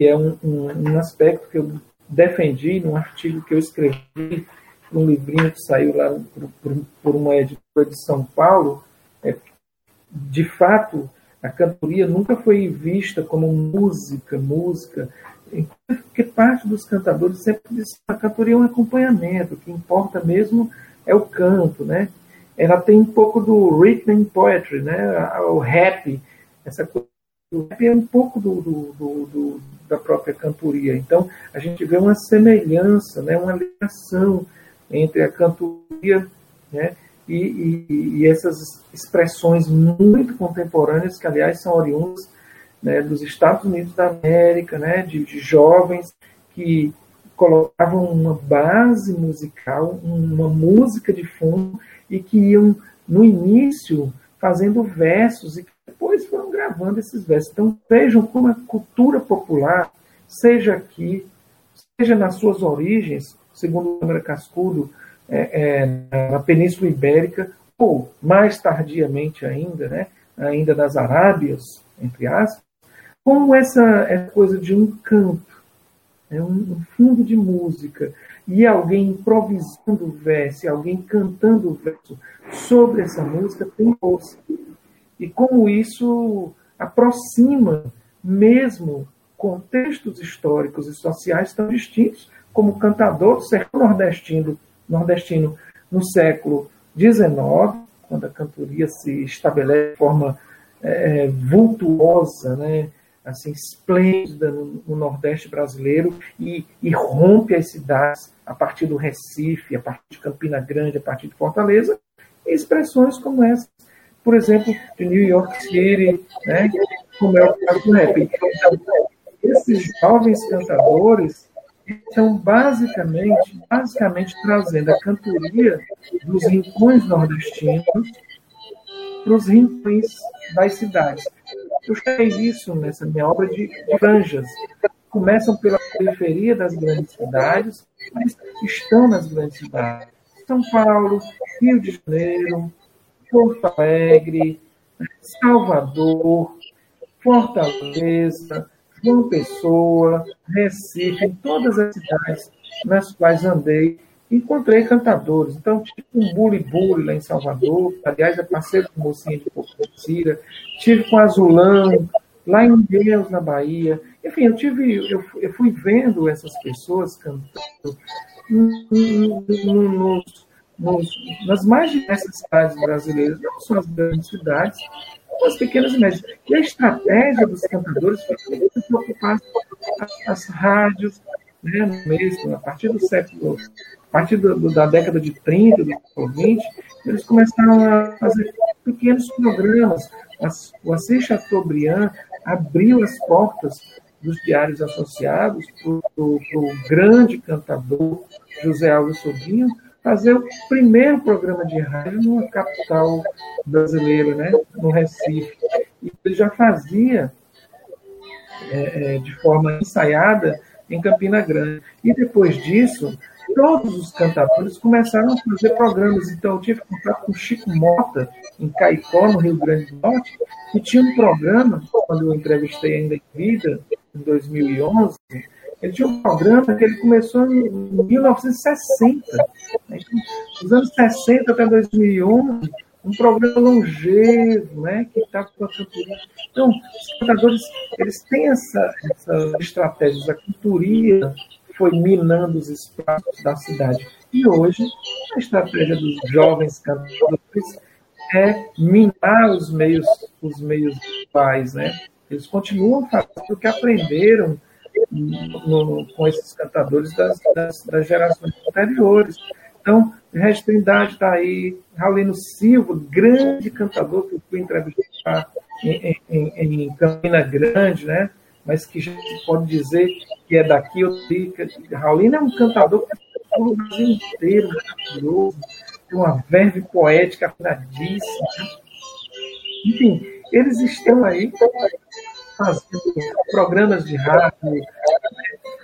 que é um, um, um, aspecto que eu defendi num artigo que eu escrevi, num livrinho que saiu lá por, por, por uma editora de São Paulo, é, de fato, a cantoria nunca foi vista como música, música, porque parte dos cantadores sempre diz que a cantoria é um acompanhamento, o que importa mesmo é o canto, né? Ela tem um pouco do rhythm poetry, né? O rap, essa coisa. O rap é um pouco do, do, do, da própria cantoria. Então, a gente vê uma semelhança, né? uma ligação entre a cantoria né? e, e, e essas expressões muito contemporâneas, que, aliás, são oriundas né, dos Estados Unidos da América, né, de, de jovens que colocavam uma base musical, uma música de fundo e que iam no início fazendo versos e depois foram gravando esses versos. Então vejam como a cultura popular, seja aqui, seja nas suas origens, segundo Câmara Cascudo, é, é, na Península Ibérica, ou mais tardiamente ainda, né, ainda nas Arábias, entre aspas, como essa, essa coisa de um canto, né, um, fundo de música, e alguém improvisando o verso, alguém cantando o verso sobre essa música, tem força. E como isso aproxima mesmo contextos históricos e sociais tão distintos, como o cantador do sertão nordestino, nordestino no século XIX, quando a cantoria se estabelece de forma é, vultuosa, né, assim, esplêndida no, no Nordeste brasileiro e, e, rompe as cidades a partir do Recife, a partir de Campina Grande, a partir de Fortaleza, expressões como essa, por exemplo, de New York City, né, como é o caso do rap. Então, esses jovens cantadores estão basicamente, basicamente trazendo a cantoria dos rincões nordestinos para os rincões das cidades. Eu fiz isso nessa minha obra de franjas. Começam pela periferia das grandes cidades, mas estão nas grandes cidades. São Paulo, Rio de Janeiro, Porto Alegre, Salvador, Fortaleza, João Pessoa, Recife, em todas as cidades nas quais andei, encontrei cantadores. Então, tive um Buli lá em Salvador, aliás, é parceiro do Mocinha de Porcira, tive com Azulão, lá em Deus, na Bahia. Enfim, eu tive, eu, eu fui vendo essas pessoas cantando nos, nos, nas mais diversas cidades brasileiras, não só as grandes cidades, as pequenas e médias. E a estratégia dos cantadores foi muito preocupar as, rádios, né, mesmo, a partir do século, a partir do, do, da década de 30, do século 20, eles começaram a fazer pequenos programas. As, o Assis Chateaubriand abriu as portas dos diários associados para o grande cantador José Alves Sobrinho, fazer o primeiro programa de rádio numa capital brasileira, né, no Recife. E ele já fazia é, é, de forma ensaiada em Campina Grande. E depois disso, todos os cantadores começaram a fazer programas. Então, eu tive contato com Chico Mota, em Caicó, no Rio Grande do Norte, que tinha um programa, quando eu entrevistei ainda em vida, em 2011, ele tinha um programa que ele começou em 1960. Né? Dos anos 60 até 2011, um programa longevo, né, que está com a cantoria. Então, os cantadores, eles têm essa, essa estratégia, a cantoria foi minando os espaços da cidade. E hoje, a estratégia dos jovens cantadores é minar os meios, os meios pais, né? Eles continuam fazendo o que aprenderam no, com esses cantadores das, das, das, gerações anteriores. Então, Regis Trindade está aí, Raulino Silva, grande cantador que eu fui entrevistar em, em, em, Campina Grande, né? mas que já pode dizer que é daqui. Eu Raulino é um cantador que o Brasil inteiro, maravilhoso, tem uma verve poética afinadíssima. Enfim, eles estão aí fazendo programas de rádio,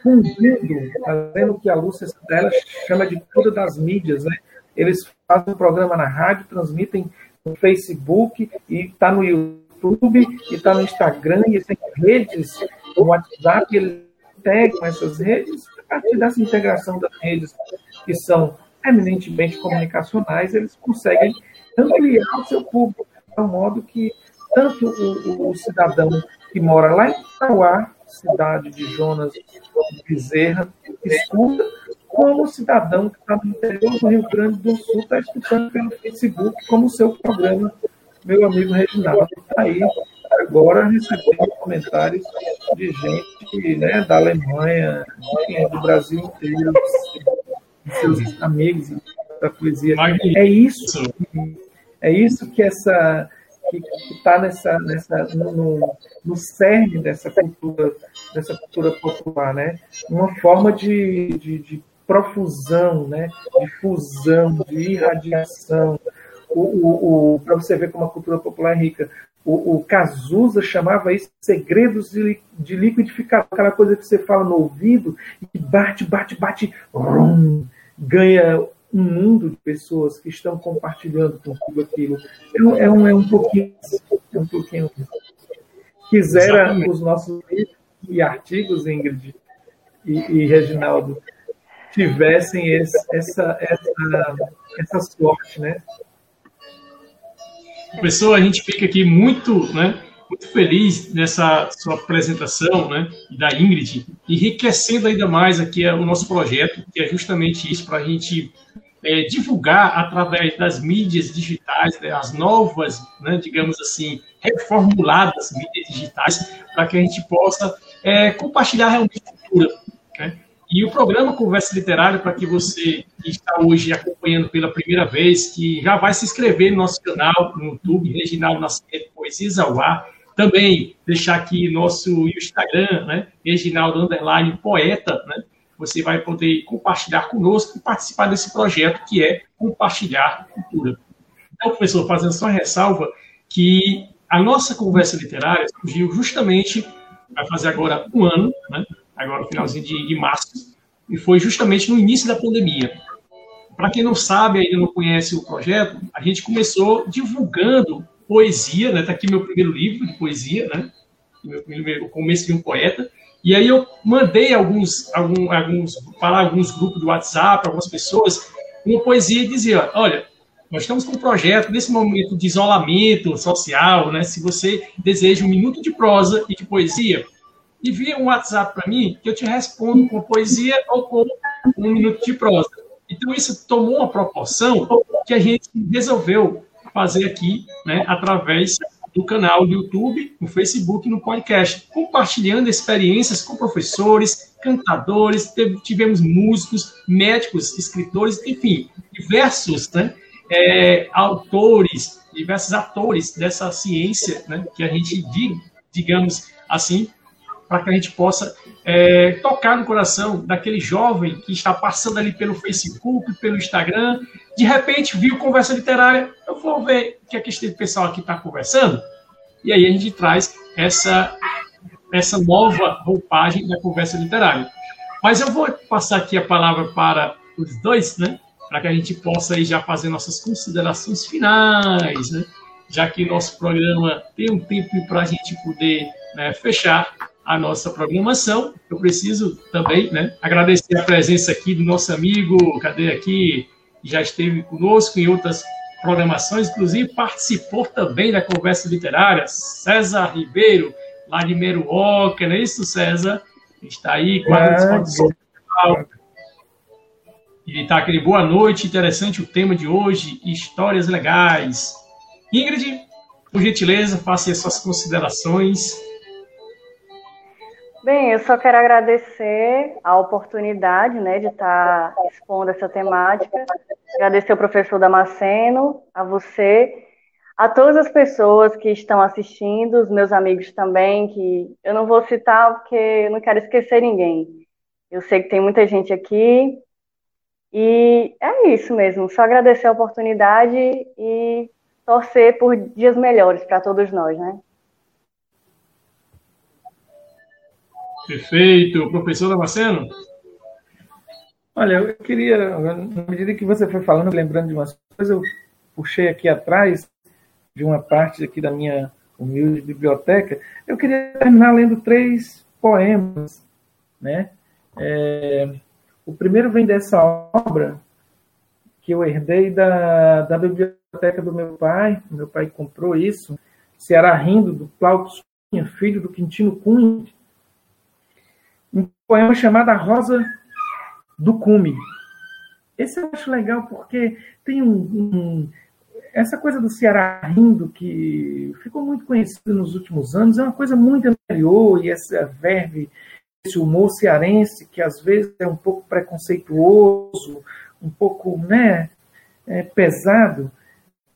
fundindo, fazendo o que a Lúcia Stella chama de cura das mídias. Né? Eles fazem um programa na rádio, transmitem no Facebook, e está no YouTube, e está no Instagram, e tem redes no WhatsApp, eles pegam essas redes, a partir dessa integração das redes que são eminentemente comunicacionais, eles conseguem ampliar o seu público, de um modo que tanto o, o, cidadão que mora lá em Itauá, cidade de Jonas Bezerra, escuta, como cidadão que está no interior do Rio Grande do Sul está escutando pelo Facebook, como seu programa, meu amigo Reginaldo, está aí agora recebendo comentários de gente né, da Alemanha, enfim, do Brasil inteiro, seus amigos da poesia. É isso, é isso que essa que está nessa, nessa no, no cerne dessa cultura, dessa cultura popular, né? Uma forma de, de, de profusão, né? De fusão, de irradiação. O, o, o Para você ver como a cultura popular é rica, O, o Cazuza chamava isso segredos de, de liquidificador, aquela coisa que você fala no ouvido e bate, bate, bate, rum, ganha um mundo de pessoas que estão compartilhando contigo aquilo. É, é, um, é um pouquinho. É um pouquinho. Quisera Exatamente. os nossos livros e artigos, Ingrid e, e Reginaldo, tivessem esse, essa, essa, essa sorte, né? Professor, a gente fica aqui muito, né, muito feliz nessa sua apresentação, né, da Ingrid, enriquecendo ainda mais aqui o nosso projeto, que é justamente isso, para a gente é, divulgar através das mídias digitais, né, as novas, né, digamos assim, reformuladas mídias digitais, para que a gente possa é, compartilhar realmente cultura. Né? E o programa Conversa Literária, para que você que está hoje acompanhando pela primeira vez, que já vai se inscrever no nosso canal no YouTube, Reginaldo Nascimento Poesias ao Ar. Também deixar aqui nosso Instagram, né? Reginaldo Underline Poeta, né? Você vai poder compartilhar conosco e participar desse projeto que é Compartilhar Cultura. Então, professor, fazendo só ressalva que a nossa conversa literária surgiu justamente, vai fazer agora um ano, né? agora no finalzinho de, de março, e foi justamente no início da pandemia. Para quem não sabe, ainda não conhece o projeto, a gente começou divulgando poesia, né? Está aqui meu primeiro livro de poesia, né? O começo de um poeta. E aí eu mandei alguns, alguns, alguns para alguns grupos do WhatsApp, algumas pessoas, uma poesia e dizia, olha, nós estamos com um projeto nesse momento de isolamento social, né? Se você deseja um minuto de prosa e de poesia, envia um WhatsApp para mim que eu te respondo com poesia ou com um minuto de prosa. Então, isso tomou uma proporção que a gente resolveu fazer aqui, né, através do canal do YouTube, no Facebook no podcast, compartilhando experiências com professores, cantadores, tivemos músicos, médicos, escritores, enfim, diversos né, é, autores, diversos atores dessa ciência né, que a gente, digamos assim, para que a gente possa é, tocar no coração daquele jovem que está passando ali pelo Facebook, pelo Instagram, de repente viu conversa literária, eu vou ver o que é que esse pessoal aqui está conversando, e aí a gente traz essa, essa nova roupagem da conversa literária. Mas eu vou passar aqui a palavra para os dois, né? Para que a gente possa aí já fazer nossas considerações finais, né? Já que nosso programa tem um tempo para a gente poder né, fechar a nossa programação. Eu preciso também né, agradecer a presença aqui do nosso amigo, cadê aqui? Já esteve conosco em outras programações, inclusive participou também da conversa literária, César Ribeiro, lá de Meruoca, não é isso, César? Está aí com a é. Ele está aquele boa noite, interessante o tema de hoje, histórias legais. Ingrid, por gentileza, faça as suas considerações. Bem, eu só quero agradecer a oportunidade né, de estar expondo essa temática, agradecer ao professor Damasceno, a você, a todas as pessoas que estão assistindo, os meus amigos também, que eu não vou citar porque eu não quero esquecer ninguém. Eu sei que tem muita gente aqui, e é isso mesmo, só agradecer a oportunidade e torcer por dias melhores para todos nós, né? Perfeito. Professor Damasceno? Olha, eu queria, na medida que você foi falando, lembrando de umas coisas, eu puxei aqui atrás de uma parte aqui da minha humilde biblioteca, eu queria terminar lendo três poemas, né? É, o primeiro vem dessa obra que eu herdei da, da biblioteca do meu pai, meu pai comprou isso, Ceará Rindo, do Plautus Cunha, filho do Quintino Cunha, poema chamado A Rosa do Cume. Esse eu acho legal porque tem um, um, essa coisa do Ceará rindo que ficou muito conhecido nos últimos anos, é uma coisa muito anterior e essa verve, esse humor cearense que às vezes é um pouco preconceituoso, um pouco né, é, pesado,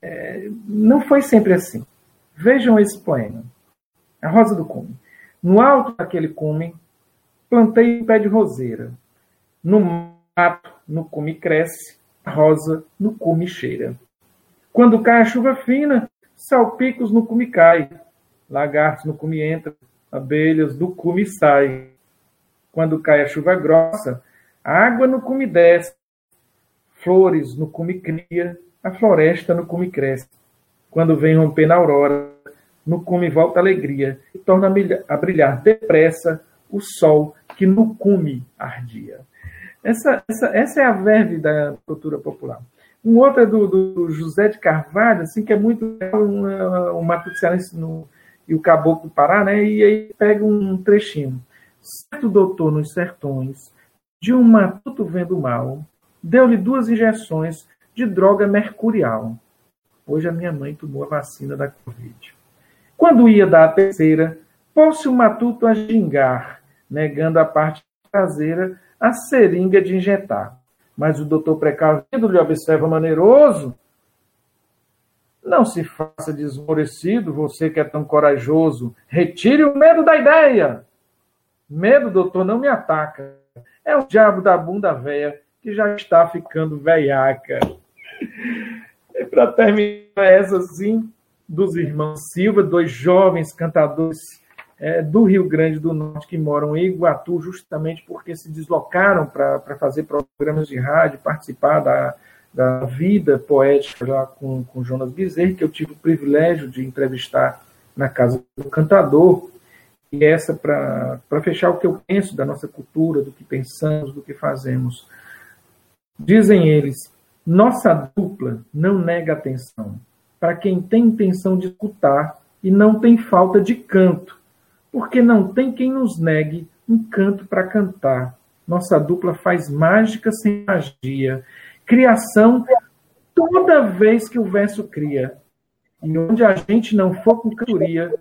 é, não foi sempre assim. Vejam esse poema, A Rosa do Cume. No alto daquele cume, Plantei um pé de roseira. No mato, no cume cresce, a rosa no cume cheira. Quando cai a chuva fina, salpicos no cume cai, lagartos no cume entra, abelhas do cume sai. Quando cai a chuva grossa, água no cume desce, flores no cume cria, a floresta no cume cresce. Quando vem romper na aurora, no cume volta a alegria, e torna a brilhar depressa o sol que no cume ardia. Essa, essa, essa é a verve da cultura popular. Um outro é do, do José de Carvalho, assim, que é muito um, um Matuto no, e o Caboclo Pará, né? E aí pega um trechinho. Certo doutor nos sertões, de um matuto vendo mal, deu-lhe duas injeções de droga mercurial. Hoje a minha mãe tomou a vacina da Covid. Quando ia dar a terceira, pôs-se o matuto a gingar, negando a parte traseira a seringa de injetar. Mas o doutor precavido lhe observa maneiroso. Não se faça desmorecido, você que é tão corajoso. Retire o medo da ideia. Medo, doutor, não me ataca. É o diabo da bunda véia que já está ficando veiaca. E para terminar essa, assim, dos irmãos Silva, dois jovens cantadores é, do Rio Grande do Norte que moram em Iguatu, justamente porque se deslocaram para fazer programas de rádio, participar da, da vida poética lá com, com Jonas Bezerra, que eu tive o privilégio de entrevistar na Casa do Cantador. E essa para fechar o que eu penso da nossa cultura, do que pensamos, do que fazemos. Dizem eles, nossa dupla não nega atenção para quem tem intenção de escutar e não tem falta de canto porque não tem quem nos negue um canto para cantar. Nossa dupla faz mágica sem magia. Criação toda vez que o verso cria. E onde a gente não for com cantoria,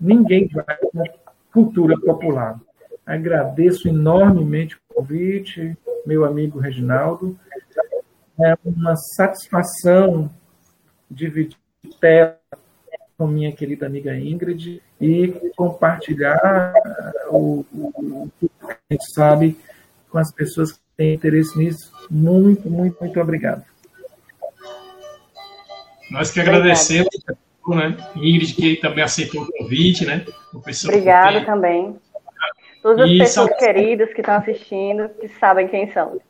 ninguém vai com cultura popular. Agradeço enormemente o convite, meu amigo Reginaldo. É uma satisfação dividir tela com minha querida amiga Ingrid e compartilhar o, o, que a gente sabe com as pessoas que têm interesse nisso. Muito, muito, muito obrigado. Nós que agradecemos, né? Ingrid, que também aceitou o convite, né? Obrigada também. Todas as e pessoas sal... queridas que estão assistindo, que sabem quem são.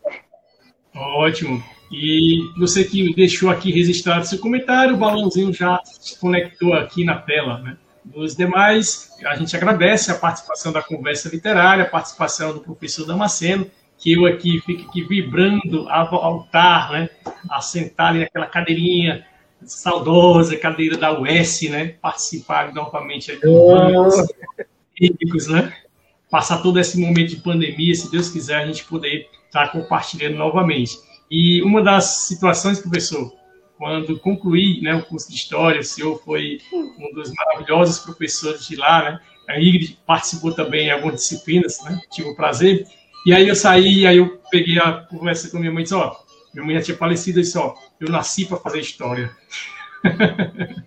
Ótimo. E você que deixou aqui registrado seu comentário, o balãozinho já se conectou aqui na tela, né? Dos demais, a gente agradece a participação da conversa literária, a participação do professor Damasceno, que eu aqui fico aqui vibrando ao altar, né? A sentar ali naquela cadeirinha saudosa, cadeira da US, né? Participar novamente aqui dos né? Passar todo esse momento de pandemia, se Deus quiser, a gente poder estar compartilhando novamente. E uma das situações, professor, quando concluí né, o curso de História, o senhor foi um dos maravilhosos professores de lá, né? A Ingrid participou também em algumas disciplinas, né? Tive o prazer. E aí eu saí, aí eu peguei a conversa com minha mãe e disse, ó, minha mãe já tinha falecido, e disse, ó, eu nasci para fazer História. [laughs]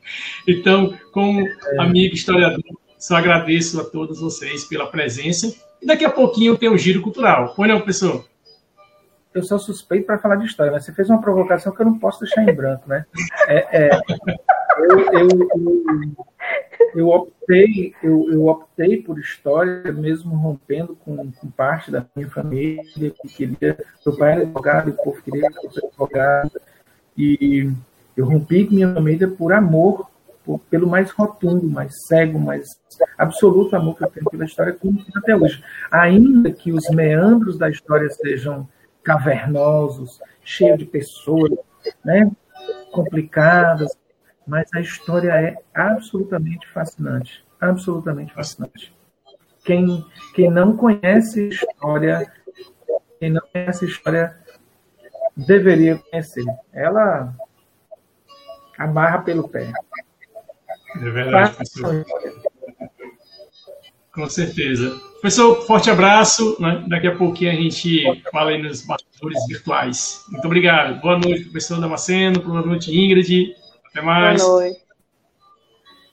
então, como amigo historiador, só agradeço a todos vocês pela presença. E daqui a pouquinho tem o Giro Cultural. Foi, não, professor? Eu sou suspeito para falar de história, mas você fez uma provocação que eu não posso deixar em branco, né? É, é, eu, eu, eu, eu, optei, eu, eu optei por história, mesmo rompendo com, com parte da minha família que queria. Meu pai era advogado, o povo queria que fosse advogado, e eu rompi com minha família por amor, por, pelo mais rotundo, mais cego, mais absoluto amor que eu tenho pela história, como até hoje. Ainda que os meandros da história sejam cavernosos, cheio de pessoas, né, complicadas, mas a história é absolutamente fascinante, absolutamente fascinante. Quem, quem não conhece história, quem não conhece história, deveria conhecer. Ela amarra pelo pé. É verdade, Com certeza. Professor, forte abraço. Né? Daqui a pouquinho a gente fala aí nos bastidores virtuais. Muito obrigado. Boa noite, professor Damasceno. Boa noite, Ingrid. Até mais. Boa noite.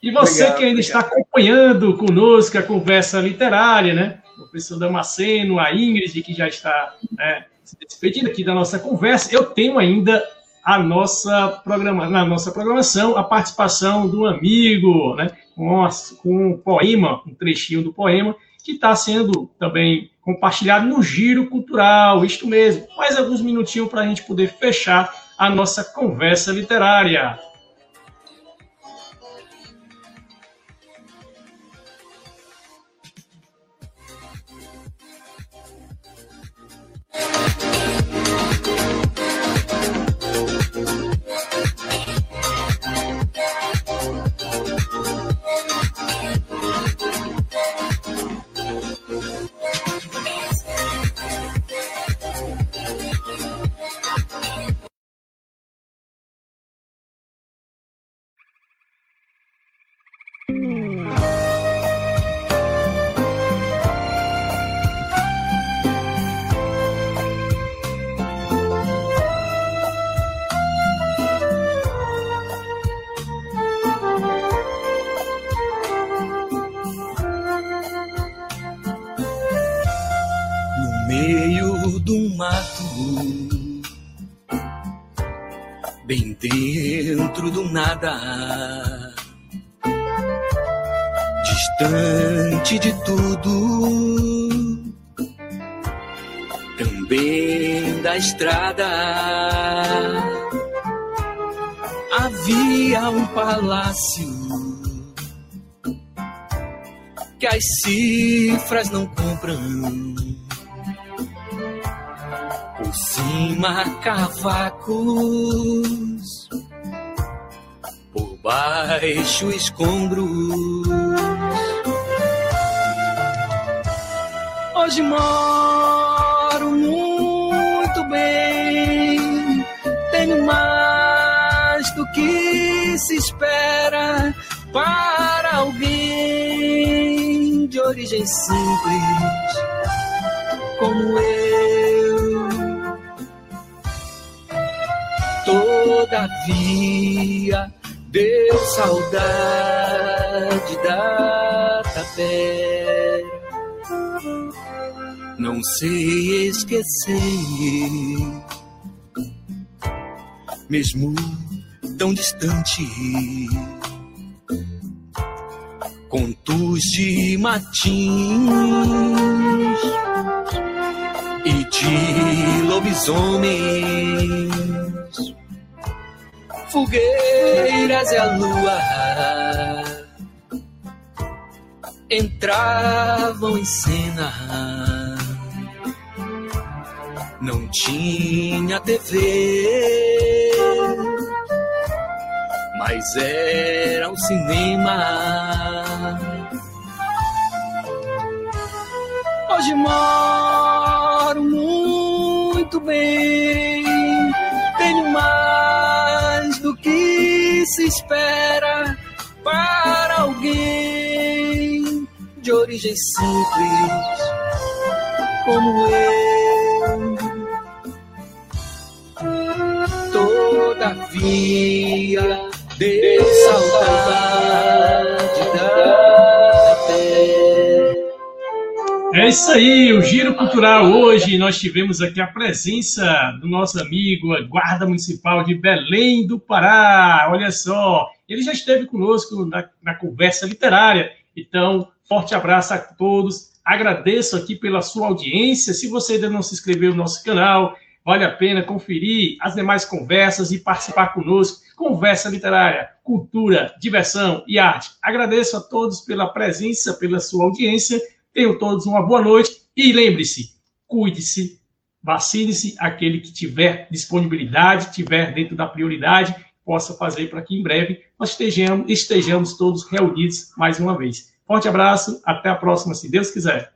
E você obrigado, que ainda obrigado. está acompanhando conosco a conversa literária, né? O professor Damasceno, a Ingrid, que já está né, se despedindo aqui da nossa conversa. Eu tenho ainda a nossa programa, na nossa programação a participação do amigo, né, com, com um poema, um trechinho do poema, que está sendo também compartilhado no Giro Cultural, isto mesmo. Mais alguns minutinhos para a gente poder fechar a nossa conversa literária. Nada, distante de tudo, também da estrada. Havia um palácio que as cifras não compram. Por cima, cavacos baixo escombros. Hoje moro muito bem, tenho mais do que se espera para alguém de origem simples como eu. Todavia, saudade da tapera. Não sei esquecer, mesmo tão distante. Contos de matins e de lobisomens fogueiras e a lua entravam em cena. Não tinha TV, mas era um cinema. Hoje moro muito bem, se espera para alguém de origem simples como eu. Todavia, deu saudade da. É isso aí, o Giro Cultural hoje nós tivemos aqui a presença do nosso amigo, a Guarda Municipal de Belém do Pará. Olha só, ele já esteve conosco na, na conversa literária. Então, forte abraço a todos. Agradeço aqui pela sua audiência. Se você ainda não se inscreveu no nosso canal, vale a pena conferir as demais conversas e participar conosco. Conversa literária, cultura, diversão e arte. Agradeço a todos pela presença, pela sua audiência Tenham todos uma boa noite e lembre-se, cuide-se, vacine-se aquele que tiver disponibilidade, tiver dentro da prioridade, possa fazer para que em breve nós estejamos, estejamos todos reunidos mais uma vez. Forte abraço, até a próxima, se Deus quiser.